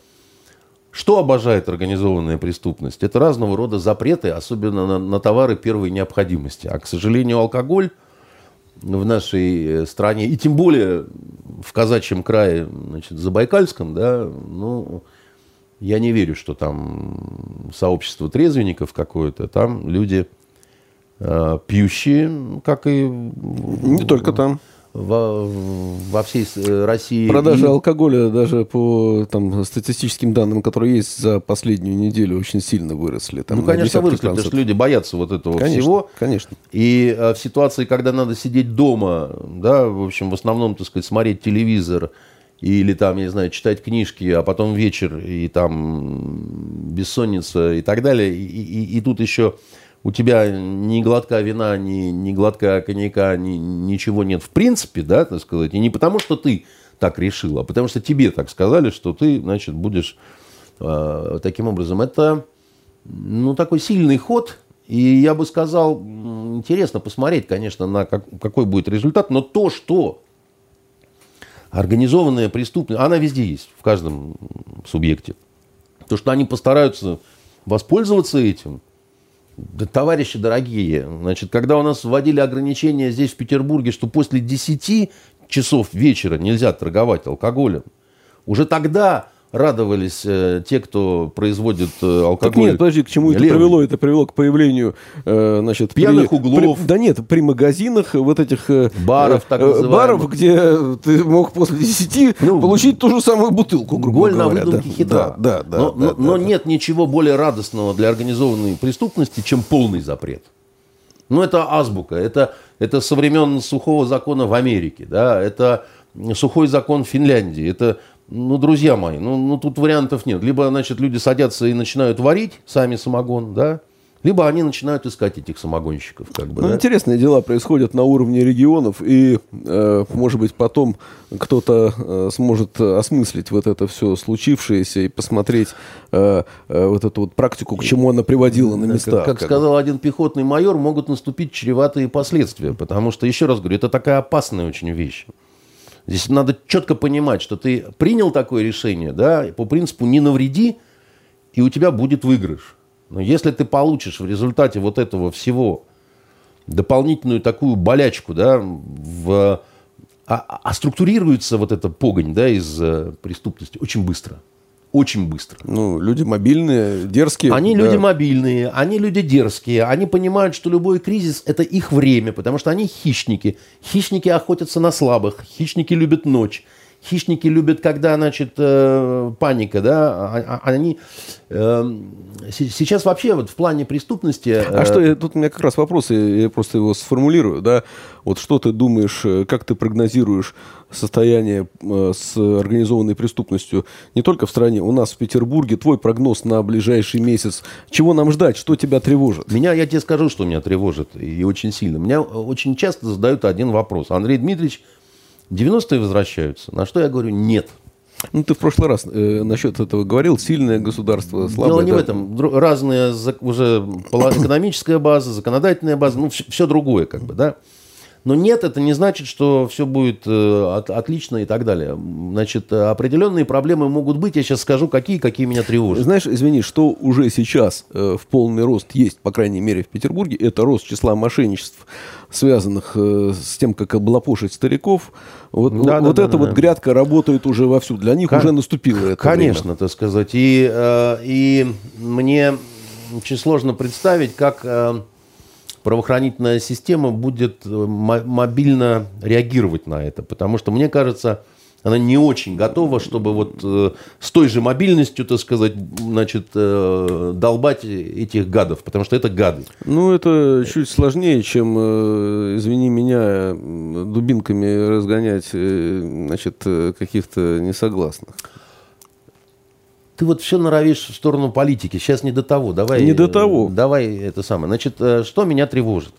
что обожает организованная преступность? Это разного рода запреты, особенно на, на товары первой необходимости. А, к сожалению, алкоголь в нашей э, стране, и тем более в казачьем крае, значит, Забайкальском, да, ну, я не верю, что там сообщество трезвенников какое-то, там люди э, пьющие, как и... Не только там во, во всей э, России. Продажи и... алкоголя даже по там, статистическим данным, которые есть за последнюю неделю, очень сильно выросли. Там, ну, конечно, выросли, потому что люди боятся вот этого конечно, всего. Конечно. И а, в ситуации, когда надо сидеть дома, да, в общем, в основном, так сказать, смотреть телевизор, или там, я не знаю, читать книжки, а потом вечер, и там бессонница и так далее. И, и, и тут еще у тебя ни глотка вина, ни, ни глотка коньяка, ни, ничего нет в принципе, да, так сказать, и не потому, что ты так решил, а потому что тебе так сказали, что ты, значит, будешь э, таким образом. Это, ну, такой сильный ход, и я бы сказал, интересно посмотреть, конечно, на как, какой будет результат, но то, что организованная преступность, она везде есть, в каждом субъекте. То, что они постараются воспользоваться этим, да, товарищи дорогие, значит, когда у нас вводили ограничения здесь, в Петербурге, что после 10 часов вечера нельзя торговать алкоголем, уже тогда радовались э, те, кто производит э, алкоголь. Так нет, подожди, к чему это привело? Это привело к появлению, э, значит, пьяных при, углов. При, да нет, при магазинах вот этих э, баров, так э, баров, где ты мог после 10 ну, получить ту же самую бутылку, грубо голь говоря. на выдумке да. хитра. Да, да, да, но, да, но, да, но да. нет ничего более радостного для организованной преступности, чем полный запрет. Ну, это азбука. Это, это со времен сухого закона в Америке. Да? Это сухой закон Финляндии. Это ну, друзья мои, ну, ну тут вариантов нет. Либо, значит, люди садятся и начинают варить сами самогон, да, Либо они начинают искать этих самогонщиков. Как бы, ну, да? Интересные дела происходят на уровне регионов, и, э, может быть, потом кто-то э, сможет осмыслить вот это все случившееся и посмотреть э, э, вот эту вот практику, к чему она приводила на местах. Как, как сказал один пехотный майор, могут наступить чреватые последствия, потому что, еще раз говорю, это такая опасная очень вещь. Здесь надо четко понимать, что ты принял такое решение, да, по принципу «не навреди», и у тебя будет выигрыш. Но если ты получишь в результате вот этого всего дополнительную такую болячку, да, в, а, а структурируется вот эта погонь, да, из э, преступности очень быстро. Очень быстро. Ну, люди мобильные, дерзкие. Они да. люди мобильные, они люди дерзкие. Они понимают, что любой кризис – это их время, потому что они хищники. Хищники охотятся на слабых, хищники любят ночь. Хищники любят, когда, значит, э, паника, да, а, а, они... Э, сейчас вообще вот в плане преступности... Э, а что, тут у меня как раз вопрос, я просто его сформулирую, да, вот что ты думаешь, как ты прогнозируешь состояние с организованной преступностью не только в стране, у нас в Петербурге, твой прогноз на ближайший месяц, чего нам ждать, что тебя тревожит? Меня, я тебе скажу, что меня тревожит, и очень сильно. Меня очень часто задают один вопрос. Андрей Дмитриевич, 90-е возвращаются. На что я говорю нет. Ну, ты в прошлый раз э, насчет этого говорил. Сильное государство, слабое. Дело не да? в этом. Разные уже экономическая база, законодательная база, ну, все, все другое, как бы, да. Но нет, это не значит, что все будет э, от, отлично и так далее. Значит, определенные проблемы могут быть. Я сейчас скажу, какие, какие меня тревожат. Знаешь, извини, что уже сейчас э, в полный рост есть, по крайней мере, в Петербурге, это рост числа мошенничеств, связанных э, с тем, как облапошить стариков. Вот, да, вот да, эта да, вот да. грядка работает уже вовсю. Для них Кон- уже наступило это Конечно, время. так сказать. И, э, и мне очень сложно представить, как... Правоохранительная система будет э, мобильно реагировать на это. Потому что, мне кажется, она не очень готова, чтобы вот э, с той же мобильностью, так сказать, значит, э, долбать этих гадов, потому что это гады. Ну, это чуть сложнее, чем, извини меня, дубинками разгонять, значит, каких-то несогласных ты вот все норовишь в сторону политики. Сейчас не до того. Давай, не до того. Давай это самое. Значит, э, что меня тревожит?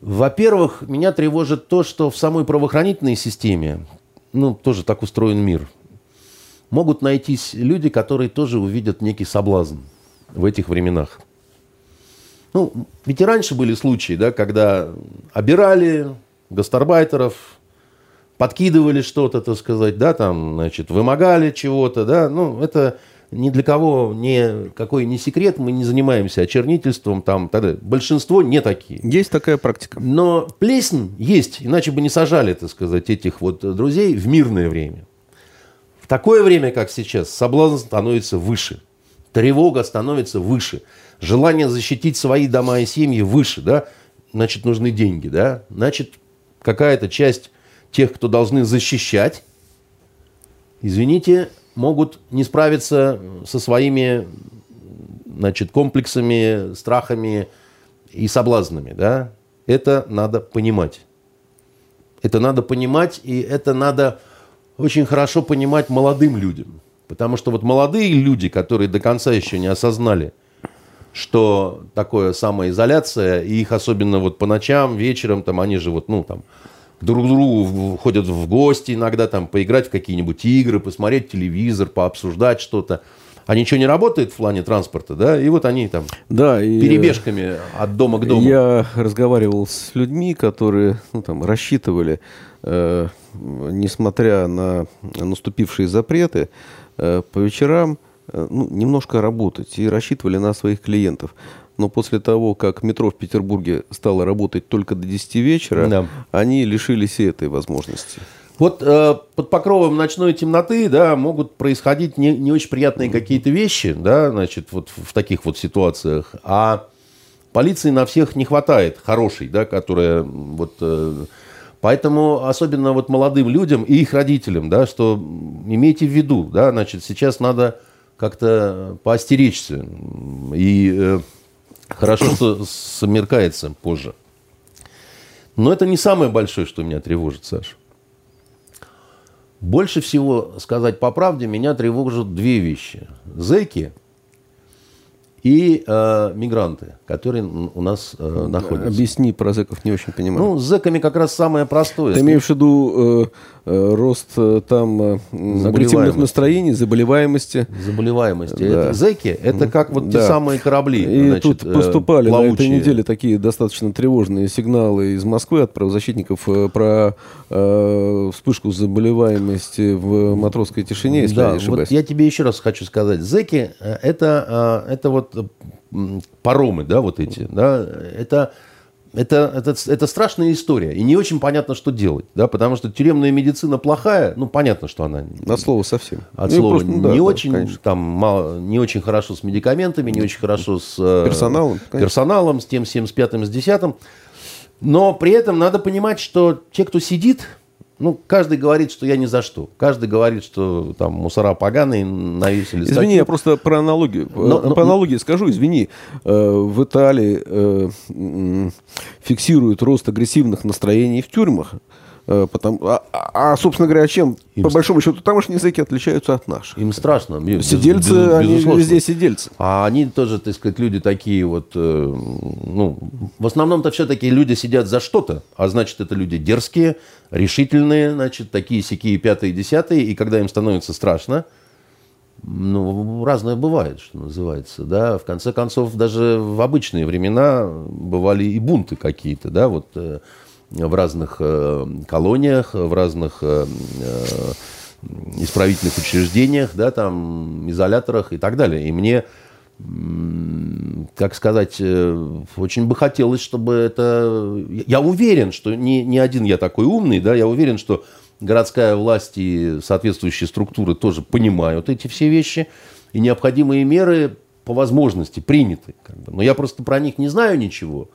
Во-первых, меня тревожит то, что в самой правоохранительной системе, ну, тоже так устроен мир, могут найтись люди, которые тоже увидят некий соблазн в этих временах. Ну, ведь и раньше были случаи, да, когда обирали гастарбайтеров, подкидывали что-то, так сказать, да, там, значит, вымогали чего-то, да, ну, это ни для кого не какой не секрет, мы не занимаемся очернительством, там, тогда большинство не такие. Есть такая практика. Но плесень есть, иначе бы не сажали, так сказать, этих вот друзей в мирное время. В такое время, как сейчас, соблазн становится выше, тревога становится выше, желание защитить свои дома и семьи выше, да, значит, нужны деньги, да, значит, какая-то часть тех, кто должны защищать, извините, могут не справиться со своими значит, комплексами, страхами и соблазнами. Да? Это надо понимать. Это надо понимать, и это надо очень хорошо понимать молодым людям. Потому что вот молодые люди, которые до конца еще не осознали, что такое самоизоляция, и их особенно вот по ночам, вечером, там они же вот, ну, там, друг другу ходят в гости иногда, там, поиграть в какие-нибудь игры, посмотреть телевизор, пообсуждать что-то. А ничего не работает в плане транспорта, да? И вот они там да, и перебежками от дома к дому. Я разговаривал с людьми, которые ну, там, рассчитывали, э, несмотря на наступившие запреты, э, по вечерам э, ну, немножко работать и рассчитывали на своих клиентов но после того, как метро в Петербурге стало работать только до 10 вечера, да. они лишились и этой возможности. Вот э, под покровом ночной темноты, да, могут происходить не, не очень приятные какие-то вещи, да, значит, вот в таких вот ситуациях. А полиции на всех не хватает хорошей, да, которая вот... Э, Поэтому особенно вот молодым людям и их родителям, да, что имейте в виду, да, значит, сейчас надо как-то поостеречься. И э, Хорошо, что смеркается позже. Но это не самое большое, что меня тревожит, Саша. Больше всего, сказать по правде, меня тревожат две вещи. Зеки и э, мигранты, которые у нас э, находятся. Объясни про зэков, не очень понимаю. Ну, с зэками как раз самое простое. Ты имеешь в виду э, э, рост э, там э, агрессивных настроений, заболеваемости? Заболеваемости. Да. Это, зэки – это как вот да. те самые корабли. И значит, тут э, поступали плавучие. на этой неделе такие достаточно тревожные сигналы из Москвы от правозащитников э, про э, вспышку заболеваемости в матросской тишине, если да, я не ошибаюсь. Вот я тебе еще раз хочу сказать. Зэки э, – это, это вот паромы, да, вот эти, да, это, это, это, это страшная история. И не очень понятно, что делать, да, потому что тюремная медицина плохая, ну, понятно, что она... От слова совсем. От ну, слова просто, не да, очень, да, там, мало, не очень хорошо с медикаментами, не очень хорошо с... Э, персоналом. Конечно. Персоналом, с тем 75-м, с 10 Но при этом надо понимать, что те, кто сидит ну, каждый говорит, что я ни за что. Каждый говорит, что там мусора поганые, навесили статью. Извини, я просто про аналогию. Но, но, по аналогии скажу, извини. Э, в Италии э, фиксируют рост агрессивных настроений в тюрьмах. Э, потому, а, а, собственно говоря, чем, им по большому счету, тамошние языки отличаются от наших? Им страшно. Сидельцы, без, они везде сидельцы. А они тоже, так сказать, люди такие вот, э, ну, в основном-то все-таки люди сидят за что-то, а значит, это люди дерзкие, решительные, значит, такие сякие пятые, десятые, и когда им становится страшно, ну, разное бывает, что называется, да. В конце концов, даже в обычные времена бывали и бунты какие-то, да, вот э, в разных э, колониях, в разных э, э, исправительных учреждениях, да, там, изоляторах и так далее. И мне, как сказать, очень бы хотелось, чтобы это... Я уверен, что не, не один я такой умный, да, я уверен, что городская власть и соответствующие структуры тоже понимают эти все вещи, и необходимые меры по возможности приняты. Но я просто про них не знаю ничего.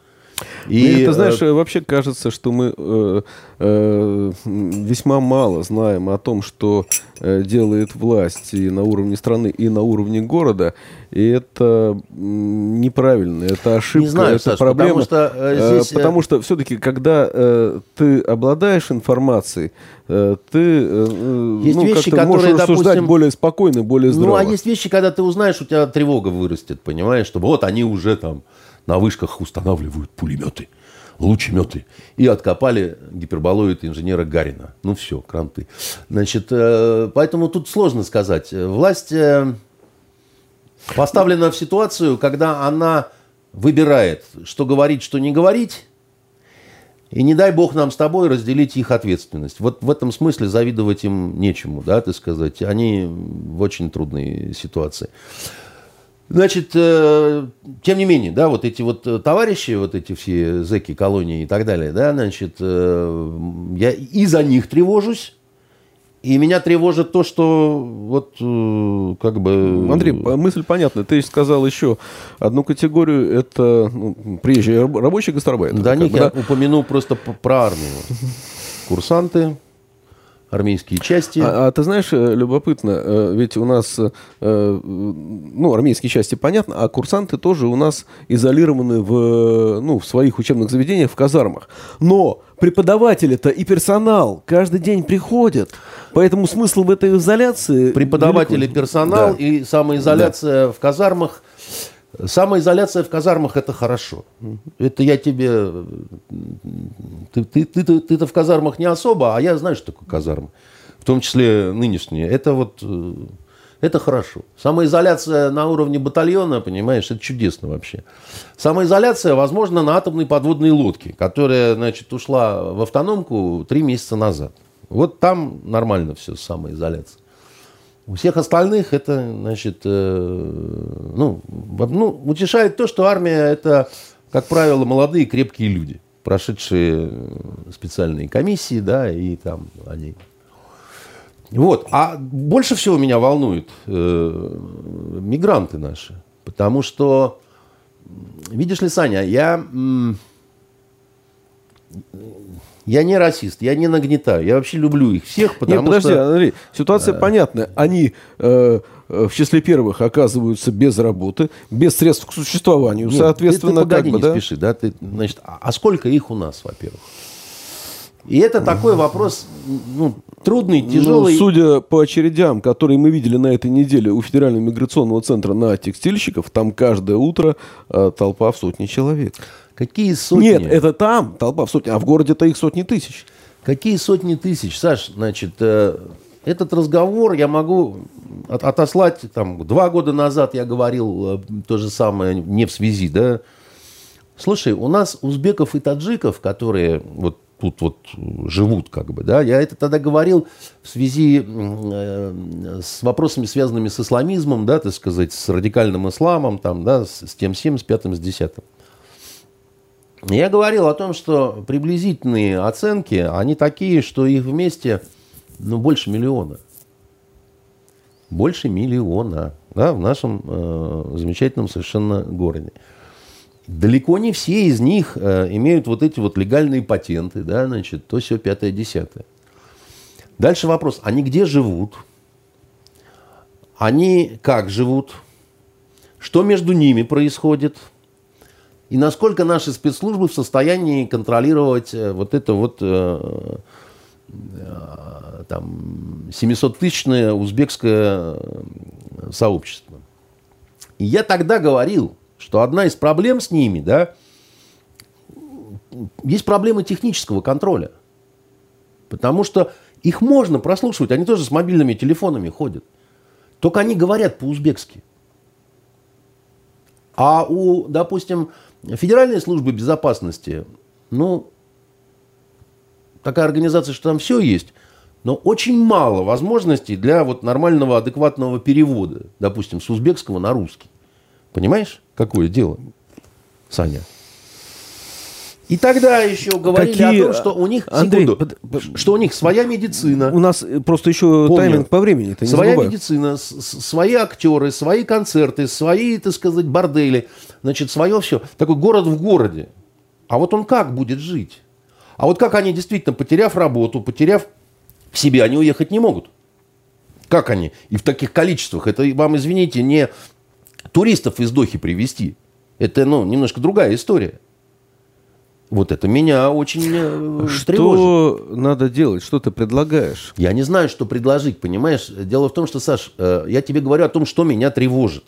И, ты знаешь, э, вообще кажется, что мы э, э, весьма мало знаем о том, что э, делает власть и на уровне страны, и на уровне города. И это неправильно, это ошибка, Не знаю, это Саш, проблема. Потому что, э, здесь... э, потому что все-таки, когда э, ты обладаешь информацией, э, ты э, есть ну, вещи, которые, можешь допустим, рассуждать более спокойно, более здраво. Ну, а есть вещи, когда ты узнаешь, у тебя тревога вырастет, понимаешь, что вот они уже там на вышках устанавливают пулеметы, лучеметы. И откопали гиперболоид инженера Гарина. Ну все, кранты. Значит, э, поэтому тут сложно сказать. Власть э, поставлена в ситуацию, когда она выбирает, что говорить, что не говорить, и не дай бог нам с тобой разделить их ответственность. Вот в этом смысле завидовать им нечему, да, ты сказать. Они в очень трудной ситуации. Значит, э, тем не менее, да, вот эти вот э, товарищи, вот эти все зэки, колонии и так далее, да, значит, э, я и за них тревожусь, и меня тревожит то, что вот э, как бы... Андрей, мысль понятна. Ты сказал еще одну категорию, это ну, приезжие рабочие гастарбайтеры. Да, них бы, я да? упомяну просто про армию. Курсанты, армейские части. А, а ты знаешь, э, любопытно, э, ведь у нас, э, ну, армейские части понятно, а курсанты тоже у нас изолированы в, ну, в своих учебных заведениях, в казармах. Но преподаватели-то и персонал каждый день приходят. Поэтому смысл в этой изоляции... Преподаватели, велико... персонал да. и самоизоляция да. в казармах Самоизоляция в казармах это хорошо. Это я тебе... Ты, ты, ты, ты, ты-то в казармах не особо, а я знаю, что такое казармы. В том числе нынешние. Это вот... Э, это хорошо. Самоизоляция на уровне батальона, понимаешь, это чудесно вообще. Самоизоляция, возможно, на атомной подводной лодке, которая, значит, ушла в автономку три месяца назад. Вот там нормально все с самоизоляцией. У всех остальных это, значит, э, ну, ну, утешает то, что армия это, как правило, молодые крепкие люди, прошедшие специальные комиссии, да, и там они. Вот. А больше всего меня волнуют э, мигранты наши, потому что, видишь ли, Саня, я я не расист, я не нагнетаю. Я вообще люблю их всех, потому Нет, подожди, что... Андрей, ситуация а... понятна. Они э, в числе первых оказываются без работы, без средств к существованию. Нет, Соответственно, ты, ты погоди, как бы, не да? спеши, да? Ты, значит, а, а сколько их у нас, во-первых? И это такой вопрос, ну, трудный, тяжелый. Ну, судя по очередям, которые мы видели на этой неделе у Федерального миграционного центра на текстильщиков, там каждое утро э, толпа в сотни человек. Какие сотни? Нет, это там толпа в сотни, а в городе-то их сотни тысяч. Какие сотни тысяч? Саш, значит, э, этот разговор я могу от, отослать, там, два года назад я говорил э, то же самое, не в связи, да. Слушай, у нас узбеков и таджиков, которые вот тут вот живут, как бы, да. Я это тогда говорил в связи э, с вопросами, связанными с исламизмом, да, так сказать, с радикальным исламом, там, да, с, с тем, всем, с пятым, с десятым. Я говорил о том, что приблизительные оценки, они такие, что их вместе, ну, больше миллиона. Больше миллиона, да, в нашем э, замечательном совершенно городе. Далеко не все из них э, имеют вот эти вот легальные патенты, да, значит, то все пятое, десятое. Дальше вопрос, они где живут? Они как живут? Что между ними происходит? И насколько наши спецслужбы в состоянии контролировать э, вот это вот э, э, там 700-тысячное узбекское сообщество. И я тогда говорил, что одна из проблем с ними, да, есть проблема технического контроля. Потому что их можно прослушивать, они тоже с мобильными телефонами ходят. Только они говорят по-узбекски. А у, допустим, Федеральной службы безопасности, ну, такая организация, что там все есть, но очень мало возможностей для вот нормального, адекватного перевода, допустим, с узбекского на русский. Понимаешь, какое дело, Саня? И тогда еще говорили Какие... о том, что у них, Андрей, секунду, под... что у них своя медицина. У нас просто еще Помню. тайминг по времени. Ты своя забывай. медицина, свои актеры, свои концерты, свои, так сказать, бордели, значит, свое все. Такой город в городе. А вот он как будет жить? А вот как они действительно, потеряв работу, потеряв себе, они уехать не могут? Как они? И в таких количествах. Это, вам, извините, не туристов из Дохи привезти. Это, ну, немножко другая история. Вот это меня очень э, что тревожит. надо делать? Что ты предлагаешь? Я не знаю, что предложить, понимаешь? Дело в том, что, Саш, э, я тебе говорю о том, что меня тревожит.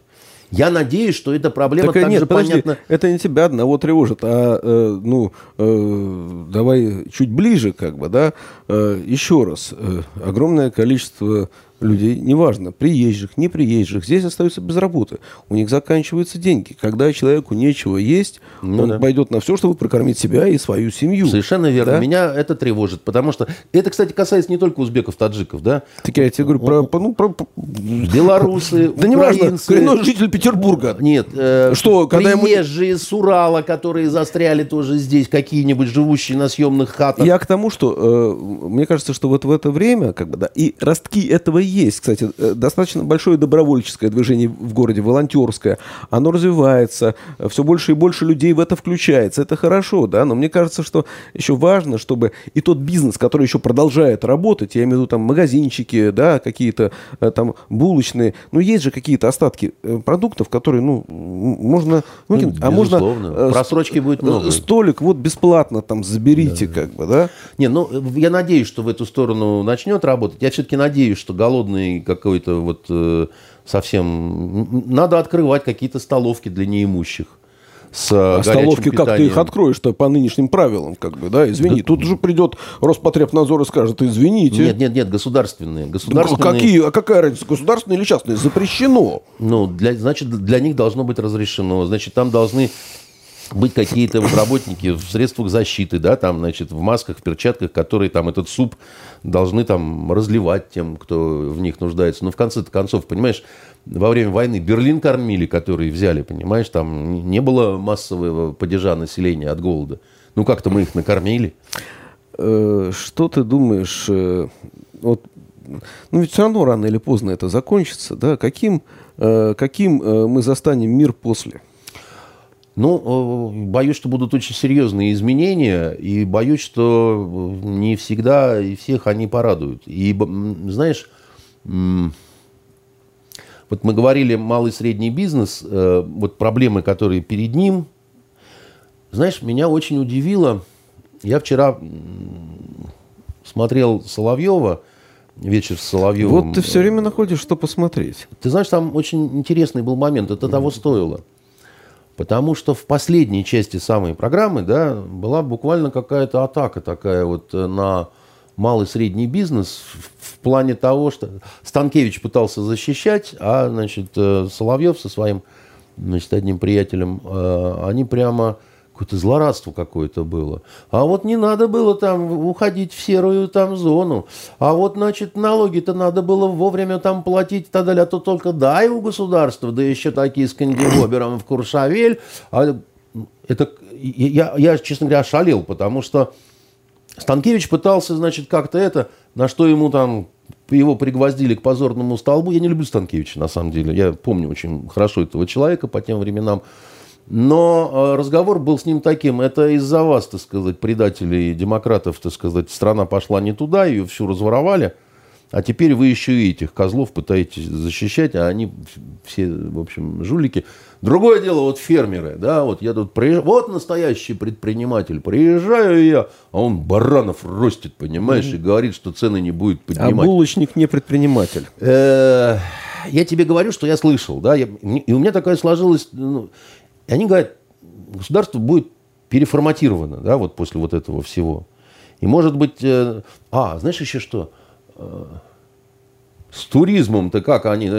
Я надеюсь, что эта проблема так, нет, же подожди, понятна. Это не тебя одного тревожит, а э, ну э, давай чуть ближе, как бы, да. Э, еще раз, э, огромное количество людей, неважно, приезжих, не приезжих, здесь остаются без работы. У них заканчиваются деньги. Когда человеку нечего есть, ну, он да. пойдет на все, чтобы прокормить себя и свою семью. Совершенно верно. Да? Меня это тревожит, потому что это, кстати, касается не только узбеков, таджиков, да? Так я тебе говорю про, ну, про... белорусы, Да неважно, коренной житель Петербурга. Нет, э, что, когда приезжие с Урала, которые застряли тоже здесь, какие-нибудь живущие на съемных хатах. Я к тому, что э, мне кажется, что вот в это время, как бы, да, и ростки этого есть, кстати, э, достаточно большое добровольческое движение в городе, волонтерское. Оно развивается, все больше и больше людей в это включается. Это хорошо, да, но мне кажется, что еще важно, чтобы и тот бизнес, который еще продолжает работать, я имею в виду там магазинчики, да, какие-то э, там булочные, ну, есть же какие-то остатки э, продуктов, которые, ну, можно... Ну, а можно... Просрочки будет много. Столик вот бесплатно там заберите, да. как бы, да? Не, ну, я надеюсь, что в эту сторону начнет работать. Я все-таки надеюсь, что голодные голодный какой-то вот э, совсем... Надо открывать какие-то столовки для неимущих с а столовки как ты их откроешь-то по нынешним правилам, как бы, да, извини. Да. Тут же придет Роспотребнадзор и скажет, извините. Нет, нет, нет, государственные. государственные... Какие, а какая разница, государственные или частные? Запрещено. Ну, для, значит, для них должно быть разрешено. Значит, там должны быть какие-то вот работники в средствах защиты, да, там, значит, в масках, в перчатках, которые там этот суп должны там разливать тем, кто в них нуждается. Но в конце концов, понимаешь, во время войны Берлин кормили, которые взяли, понимаешь, там не было массового падежа населения от голода. Ну, как-то мы их накормили. Э, что ты думаешь, э, вот, ну ведь все равно рано или поздно это закончится, да? Каким, э, каким мы застанем мир после? Ну, э, боюсь, что будут очень серьезные изменения, и боюсь, что не всегда и всех они порадуют. И, знаешь, вот мы говорили малый и средний бизнес, э, вот проблемы, которые перед ним. Знаешь, меня очень удивило, я вчера смотрел Соловьева, вечер с Соловьевым. Вот ты все время находишь, что посмотреть. Ты знаешь, там очень интересный был момент, это того стоило. Потому что в последней части самой программы, да, была буквально какая-то атака такая вот э, на малый средний бизнес в, в плане того, что Станкевич пытался защищать, а, значит, э, Соловьев со своим, значит, одним приятелем, э, они прямо какое-то злорадство какое-то было. А вот не надо было там уходить в серую там зону. А вот, значит, налоги-то надо было вовремя там платить и так далее. А то только дай у государства, да еще такие с кандибобером в Куршавель. А это, я, я, честно говоря, шалил, потому что Станкевич пытался, значит, как-то это, на что ему там его пригвоздили к позорному столбу. Я не люблю Станкевича, на самом деле. Я помню очень хорошо этого человека по тем временам. Но э, разговор был с ним таким, это из-за вас, так сказать, предателей демократов, так сказать, страна пошла не туда, ее всю разворовали, а теперь вы еще и этих козлов пытаетесь защищать, а они все, в общем, жулики. Другое дело, вот фермеры, да, вот я тут приезжаю, вот настоящий предприниматель, приезжаю я, а он баранов ростит, понимаешь, mm-hmm. и говорит, что цены не будет а поднимать. А булочник не предприниматель. Э, я тебе говорю, что я слышал, да, и у меня такая сложилась, ну, и они говорят, государство будет переформатировано, да, вот после вот этого всего. И может быть, э, а, знаешь еще что? Э, с туризмом-то как они,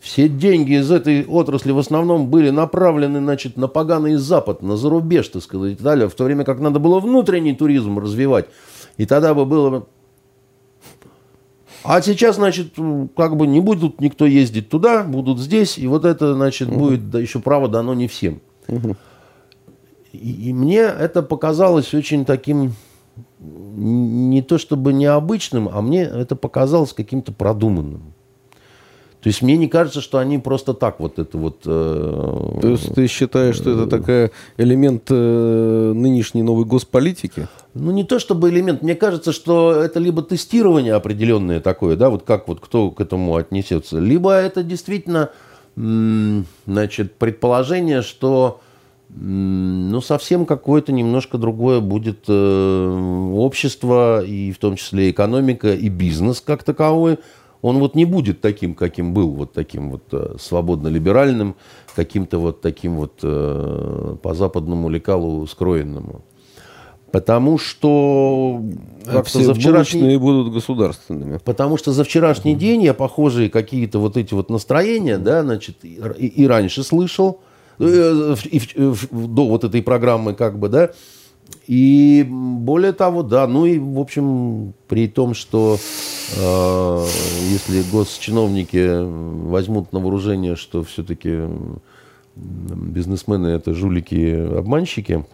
все деньги из этой отрасли в основном были направлены, значит, на поганый Запад, на зарубеж, так сказать, и далее, в то время как надо было внутренний туризм развивать. И тогда бы было... А сейчас, значит, как бы не будет никто ездить туда, будут здесь, и вот это, значит, будет да, еще право дано не всем. Угу. И, и мне это показалось очень таким не то чтобы необычным, а мне это показалось каким-то продуманным. То есть мне не кажется, что они просто так вот это вот... Э, То есть ты считаешь, что это э, такой элемент э, нынешней новой госполитики? Ну не то чтобы элемент. Мне кажется, что это либо тестирование определенное такое, да, вот как вот кто к этому отнесется, либо это действительно значит, предположение, что ну, совсем какое-то немножко другое будет э, общество, и в том числе экономика, и бизнес как таковой. Он вот не будет таким, каким был, вот таким вот э, свободно-либеральным, каким-то вот таким вот э, по западному лекалу скроенному. Потому что а все за вчерашний... будут государственными. Потому что за вчерашний mm день я похожие какие-то вот эти вот настроения, да, значит, и, и раньше слышал, mm и, и, до вот этой программы как бы, да, и более того, да, ну и, в общем, при том, что э, если госчиновники возьмут на вооружение, что все-таки бизнесмены это жулики-обманщики,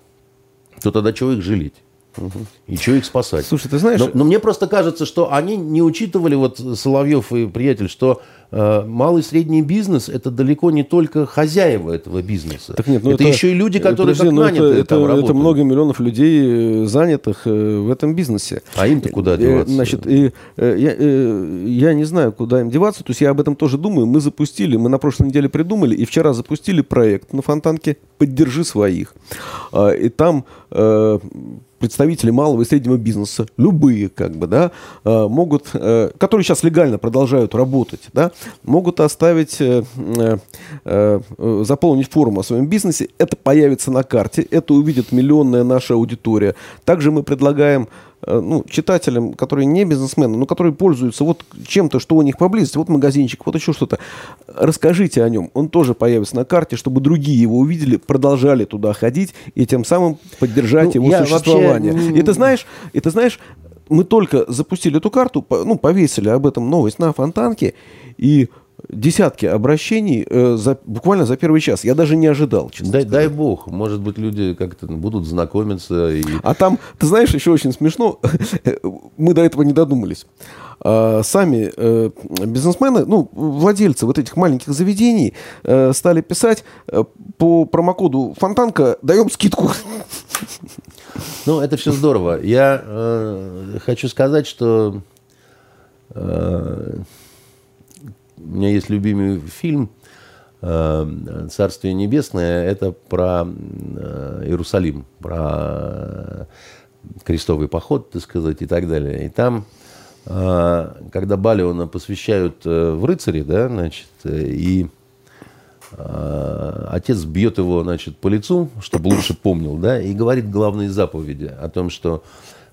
то тогда чего их жалеть? Угу. И что их спасать? Слушай, ты знаешь... Но, но мне просто кажется, что они не учитывали, вот Соловьев и приятель, что э, малый и средний бизнес это далеко не только хозяева этого бизнеса. Так нет, ну это, это еще и люди, которые подожди, как ну наняты это, там это, это много миллионов людей, э, занятых э, в этом бизнесе. А им-то куда деваться? Значит, и, я, я не знаю, куда им деваться. То есть я об этом тоже думаю. Мы запустили, мы на прошлой неделе придумали, и вчера запустили проект на Фонтанке «Поддержи своих». А, и там представители малого и среднего бизнеса, любые, как бы, да, э, могут, э, которые сейчас легально продолжают работать, да, могут оставить, э, заполнить форму о своем бизнесе, это появится на карте, это увидит миллионная наша аудитория. Также мы предлагаем ну, читателям, которые не бизнесмены, но которые пользуются вот чем-то, что у них поблизости, вот магазинчик, вот еще что-то, расскажите о нем. Он тоже появится на карте, чтобы другие его увидели, продолжали туда ходить и тем самым поддержать ну, его существование. Вообще... И ты знаешь, и ты знаешь, мы только запустили эту карту, ну, повесили об этом новость на фонтанке, и десятки обращений э, за, буквально за первый час. Я даже не ожидал, честно дай, дай бог, может быть, люди как-то будут знакомиться. И... А там, ты знаешь, еще очень смешно, мы до этого не додумались. А, сами э, бизнесмены, ну, владельцы вот этих маленьких заведений э, стали писать э, по промокоду Фонтанка даем скидку. Ну, это все здорово. Я э, хочу сказать, что э, у меня есть любимый фильм э, «Царствие небесное». Это про э, Иерусалим, про крестовый поход, так сказать, и так далее. И там, э, когда Балиона посвящают э, в рыцари, да, значит, э, и э, отец бьет его, значит, по лицу, чтобы лучше помнил, да, и говорит главные заповеди о том, что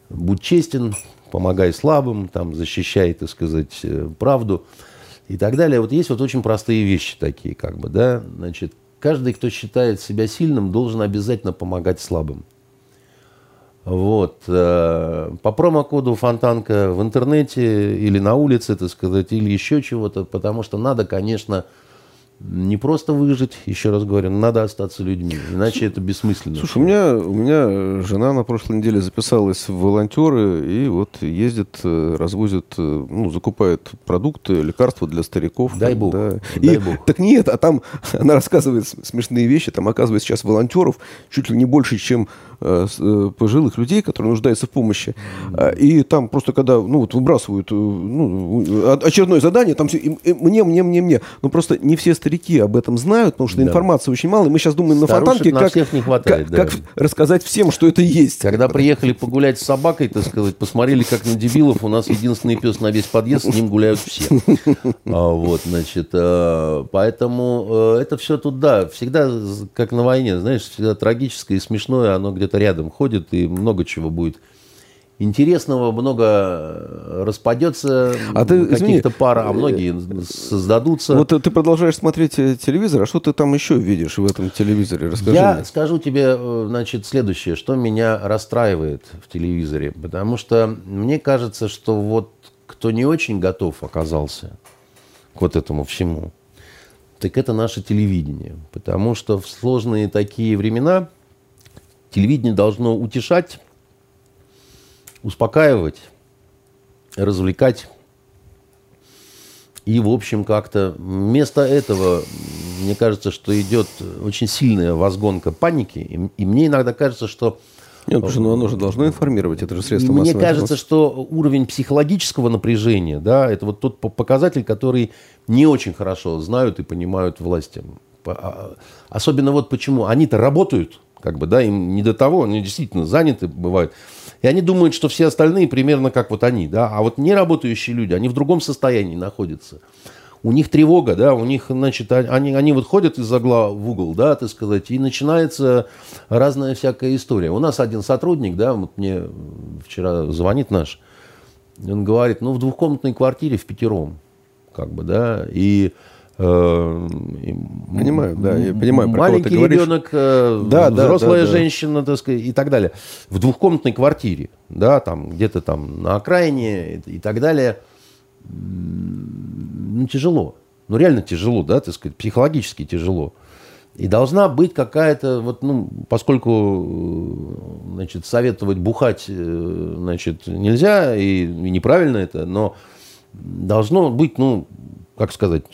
будь честен, помогай слабым, там, защищай, так сказать, э, правду и так далее. Вот есть вот очень простые вещи такие, как бы, да, значит, каждый, кто считает себя сильным, должен обязательно помогать слабым. Вот. Э, по промокоду Фонтанка в интернете или на улице, так сказать, или еще чего-то, потому что надо, конечно, не просто выжить, еще раз говорю, надо остаться людьми, иначе это бессмысленно. Слушай, у меня, у меня жена на прошлой неделе записалась в волонтеры и вот ездит, э, развозит, э, ну, закупает продукты, лекарства для стариков. Дай бог. Да. Дай и, бог. Так нет, а там она рассказывает смешные вещи, там оказывается сейчас волонтеров чуть ли не больше, чем э, э, пожилых людей, которые нуждаются в помощи. А, И там просто когда, ну, вот выбрасывают э, ну, э, очередное задание, там все, и- и мне, мне, мне, мне. Но просто не все старики об этом знают, потому что Да. информации очень мало. И мы сейчас думаем на Старушек фонтанке, на как, всех не хватает, как, да. как рассказать всем, что это есть. Когда приехали погулять с собакой, так сказать, посмотрели, как на дебилов, у нас единственный пес на весь подъезд, с ним гуляют все. А, Вот, значит, э, поэтому э, это все тут, да, всегда, как на войне, знаешь, всегда трагическое и смешное, оно где-то рядом ходит, и много чего будет интересного, много э, распадется А ты, каких-то пар, а многие создадутся. Вот э, ты продолжаешь смотреть э, телевизор, а что ты там еще видишь в этом телевизоре? Расскажи Я мне. скажу тебе, э, значит, следующее, что меня расстраивает в телевизоре, потому что мне кажется, что вот кто не очень готов оказался к вот этому всему, так это наше телевидение, потому что в сложные такие времена телевидение должно утешать, успокаивать, развлекать. И, в общем, как-то вместо этого, мне кажется, что идет очень сильная возгонка паники. И, и мне иногда кажется, что Нет, потому что ну, оно же должно информировать, это же средство мне кажется, информации. что уровень психологического напряжения, да, это вот тот по- показатель, который не очень хорошо знают и понимают власти. А- Особенно вот почему. Они-то работают, как бы, да, им не до того, они действительно заняты бывают. И они думают, что все остальные примерно как вот они, да. А вот неработающие люди, они в другом состоянии находятся. У них тревога, да, у них, значит, а- они, они вот ходят из угла в угол, да, так сказать, и начинается разная всякая история. У нас один сотрудник, да, вот мне вчера звонит наш, он говорит, ну, в двухкомнатной квартире в пятером, как бы, да, и... э, и Понимаю, да, я понимаю, про Маленький говоришь. ребенок, э, Да, взрослая да, да. женщина, так сказать, и так далее. В двухкомнатной квартире, да, там где-то там на окраине и, так далее. Ну, тяжело. Ну, реально тяжело, да, так сказать, психологически тяжело. И должна быть какая-то, вот, ну, поскольку, э, значит, советовать бухать, э, значит, нельзя, и, и неправильно это, но должно быть, ну, как сказать,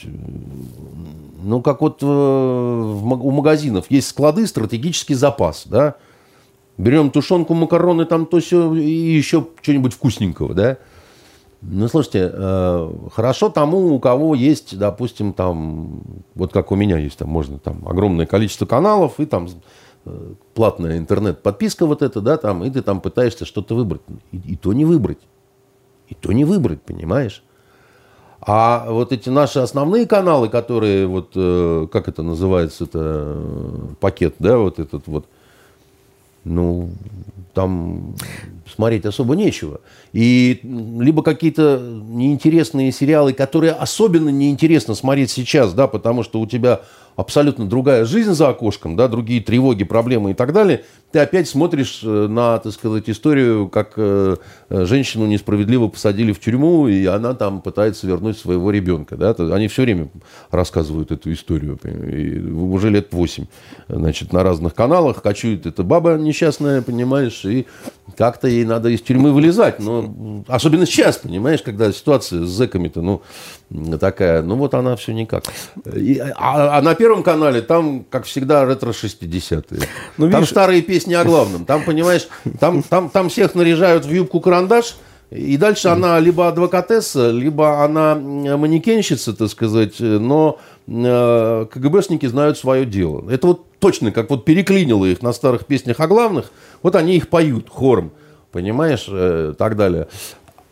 ну, как вот э, у магазинов есть склады, стратегический запас, да, берем тушенку, макароны, там то все и еще что-нибудь вкусненького, да. Ну, слушайте, э, хорошо тому, у кого есть, допустим, там, вот как у меня есть, там можно там огромное количество каналов и там э, платная интернет-подписка вот эта, да, там, и ты там пытаешься что-то выбрать. И, и то не выбрать. И то не выбрать, понимаешь? А вот эти наши основные каналы, которые, вот, э, как это называется, это э, пакет, да, вот этот вот, ну, там смотреть особо нечего. И либо какие-то неинтересные сериалы, которые особенно неинтересно смотреть сейчас, да, потому что у тебя абсолютно другая жизнь за окошком, да, другие тревоги, проблемы и так далее, ты опять смотришь э, на, так сказать, историю, как э, э, женщину несправедливо посадили в тюрьму, и она там пытается вернуть своего ребенка. Да? Они все время рассказывают эту историю. И уже лет 8. Значит, на разных каналах кочует эта баба несчастная, понимаешь, и как-то ей надо из тюрьмы вылезать. Но особенно сейчас, понимаешь, когда ситуация с зэками-то, ну, такая, ну вот она все никак. И- а, а на Первом канале там, как всегда, ретро-60-е. Ну, там видишь- старые песни о главном. Там, понимаешь, там, там, там всех наряжают в юбку-карандаш, и дальше она либо адвокатесса, либо она манекенщица, так сказать, но э, КГБшники знают свое дело. Это вот точно, как вот переклинило их на старых песнях о главных, вот они их поют хором. понимаешь, э, так далее.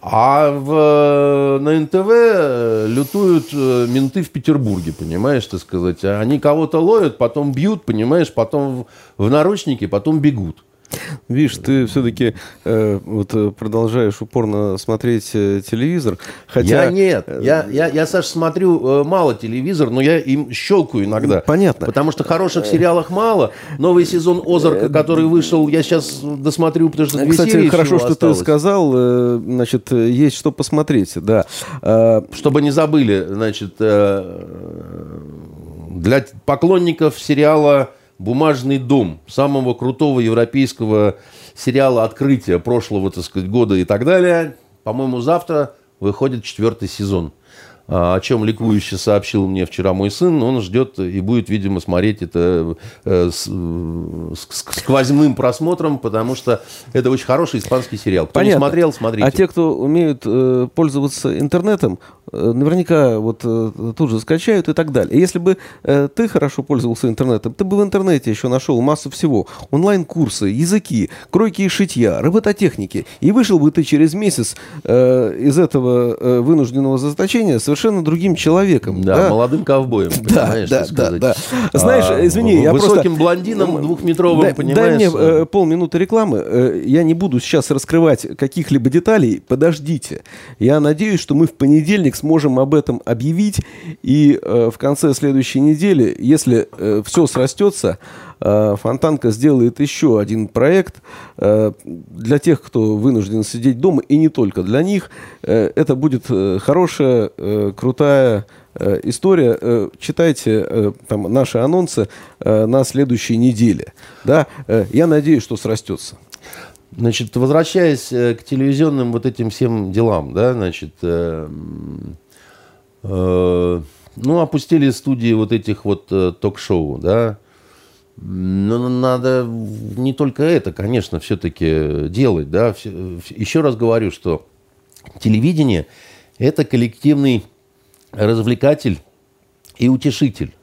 А в, на НТВ э, лютуют э, менты в Петербурге, понимаешь, так сказать. Они кого-то ловят, потом бьют, понимаешь, потом в, в наручники, потом бегут. Видишь, ты все-таки э, вот э, продолжаешь упорно смотреть э, телевизор, хотя... Я нет, я, я, я, Саш, смотрю э, мало телевизор, но я им щелкаю иногда. Понятно. Потому что хороших сериалов мало. Новый сезон «Озарка», который вышел, я сейчас досмотрю, потому что две Кстати, серии хорошо, что осталось. ты сказал, э, значит, э, есть что посмотреть, да. Э, Чтобы не забыли, значит, э, для поклонников сериала «Бумажный дом», самого крутого европейского сериала открытия прошлого, так сказать, года и так далее, по-моему, завтра выходит четвертый сезон. А, О чем ликующе сообщил мне вчера мой сын, он ждет и будет, видимо, смотреть это э, с, сквозным просмотром, потому что это очень хороший испанский сериал. Кто Понятно. не смотрел, смотрите. А те, кто умеют э, пользоваться интернетом, э, наверняка вот э, тут же скачают и так далее. Если бы э, ты хорошо пользовался интернетом, ты бы в интернете еще нашел массу всего. Онлайн-курсы, языки, кройки и шитья, робототехники. И вышел бы ты через месяц э, из этого э, вынужденного заточения совершенно другим человеком. Да, молодым ковбоем, Да, понимаешь, да, сказать. да, да. Знаешь, А, извини, я высоким просто- блондином двухметровым, дай, понимаешь? дай мне э, полминуты рекламы. Э, я не буду сейчас раскрывать каких-либо деталей. Подождите. Я надеюсь, что мы в понедельник сможем об этом объявить. И э, в конце следующей недели, если все срастется, э, Фонтанка сделает еще один проект э, для тех, кто вынужден сидеть дома, и не только для них. Э, это будет э, хорошая, э, крутая э, история. Э, читайте э, там наши анонсы э, на следующей неделе. Да? Э, я надеюсь, что срастется. Значит, возвращаясь э, к телевизионным вот этим всем делам, да, значит, э, э, ну, опустили студии вот этих вот э, ток-шоу, да, но надо не только это, конечно, все-таки делать, да. Еще раз говорю, что телевидение – это коллективный развлекатель и утешитель.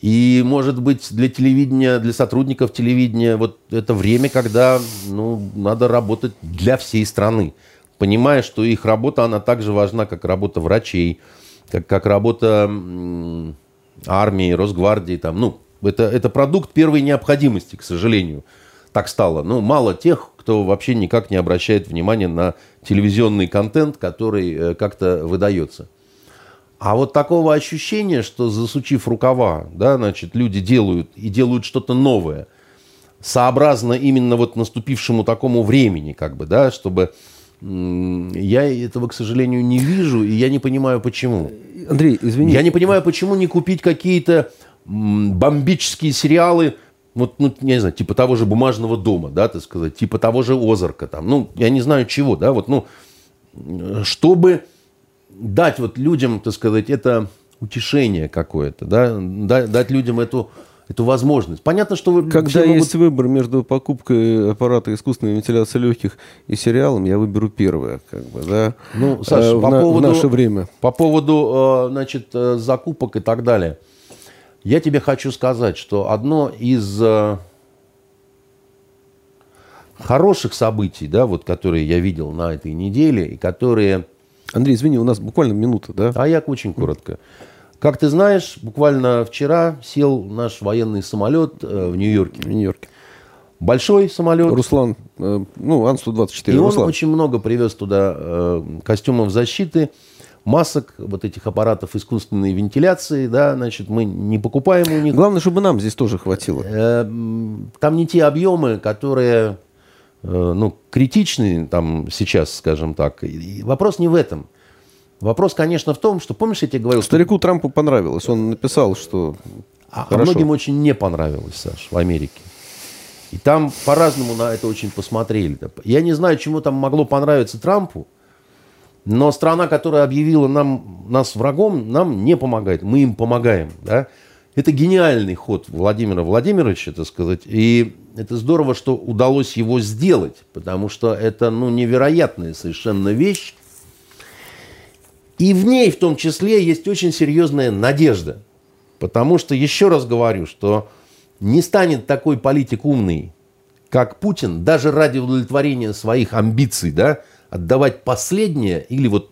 И, может быть, для телевидения, для сотрудников телевидения, вот это время, когда ну, надо работать для всей страны. Понимая, что их работа, она так же важна, как работа врачей, как, как работа армии, Росгвардии. Там, ну, это, это продукт первой необходимости, к сожалению. Так стало. Ну, мало тех, кто вообще никак не обращает внимания на телевизионный контент, который э, как-то выдается. А вот такого ощущения, что засучив рукава, да, значит, люди делают и делают что-то новое, сообразно именно вот наступившему такому времени, как бы, да, чтобы я этого, к сожалению, не вижу, и я не понимаю, почему. Андрей, извини. Я не понимаю, почему не купить какие-то бомбические сериалы, вот, ну, не знаю, типа того же «Бумажного дома», да, так сказать, типа того же «Озарка», там, ну, я не знаю чего, да, вот, ну, э, чтобы дать вот людям, так сказать, это утешение какое-то, да, да- дать людям эту, эту возможность. Понятно, что вы Когда могут- есть выбор между покупкой аппарата искусственной вентиляции легких и сериалом, я выберу первое, как бы, да. Ну, Саш, э, в, по на- в поводу- наше время. По поводу, э, значит, э, закупок и так далее. Я тебе хочу сказать, что одно из э, хороших событий, да, вот, которые я видел на этой неделе, и которые... Андрей, извини, у нас буквально минута, да? А я очень коротко. Как ты знаешь, буквально вчера сел наш военный самолет э, в Нью-Йорке. В Нью-Йорке. Большой самолет. Руслан, э, ну, Ан-124. И он Руслан. очень много привез туда костюмов защиты, масок, вот этих аппаратов искусственной вентиляции, да, значит, мы не покупаем у них. Главное, чтобы нам здесь тоже хватило. Э, Там не те объемы, которые, э, ну, критичны там сейчас, скажем так. И вопрос не в этом. Вопрос, конечно, в том, что, помнишь, я тебе говорил, что Старику Трампу понравилось. Он написал, что А, а Хорошо. многим очень не понравилось, Саш, в Америке. И там по-разному на это очень посмотрели. Я не знаю, чему там могло понравиться Трампу, но страна, которая объявила нам, нас врагом, нам не помогает. Мы им помогаем. Да? Это гениальный ход Владимира Владимировича, так сказать. И это здорово, что удалось его сделать, потому что это ну, невероятная совершенно вещь. И в ней в том числе есть очень серьезная надежда. Потому что, еще раз говорю, что не станет такой политик умный, как Путин, даже ради удовлетворения своих амбиций, да, отдавать последнее или вот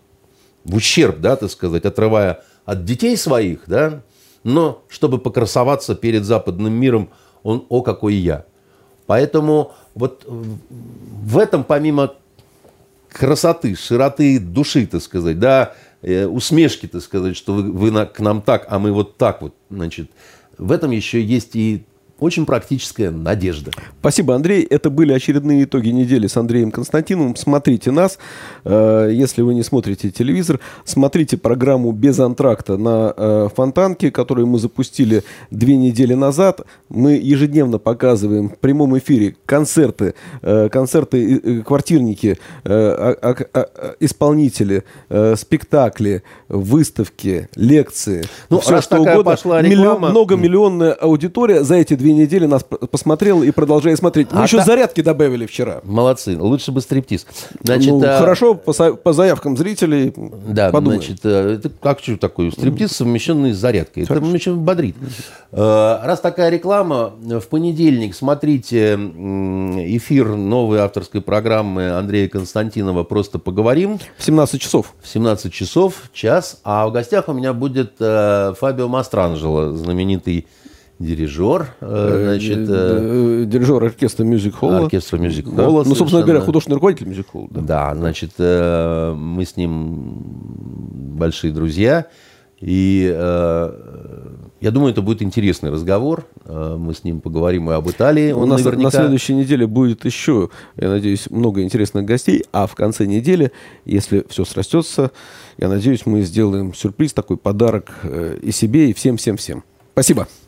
в ущерб, да, так сказать, отрывая от детей своих, да, но чтобы покрасоваться перед западным миром, он, о, какой я. Поэтому вот в этом, помимо красоты, широты души, так сказать, да, э, усмешки, так сказать, что вы, вы к нам так, а мы вот так вот, значит, в этом еще есть и очень практическая надежда. Спасибо, Андрей. Это были очередные итоги недели с Андреем Константиновым. Смотрите нас. Э, если вы не смотрите телевизор, смотрите программу «Без антракта» на э, Фонтанке, которую мы запустили две недели назад. Мы ежедневно показываем в прямом эфире концерты, э, концерты квартирники, а, а, а, исполнители, спектакли, выставки, лекции. Ну, все что угодно. Пошла реклама... Многомиллионная аудитория за эти две две недели нас посмотрел и продолжает смотреть. Мы а еще та... зарядки добавили вчера. Молодцы. Лучше бы стриптиз. Значит, ну, а... Хорошо, по, по заявкам зрителей Да, подумаем. значит, э, это как что такое? Стриптиз, совмещенный с зарядкой. Хорошо. Это очень бодрит. Э, раз такая реклама, в понедельник смотрите эфир новой авторской программы Андрея Константинова «Просто поговорим». В 17 часов. В 17 часов, час. А в гостях у меня будет э, Фабио Мастранджело, знаменитый дирижер, э, э, значит... Э, дирижер оркестра Music Hall. Оркестра Music Hall. Ну, собственно говоря, художественный руководитель Music Hall. Да. да, значит, мы с ним большие друзья. И я думаю, это будет интересный разговор. Мы с ним поговорим и об Италии. Он У нас наверняка... на следующей неделе будет еще, я надеюсь, много интересных гостей. А в конце недели, если все срастется, я надеюсь, мы сделаем сюрприз, такой подарок и себе, и всем-всем-всем. Спасибо.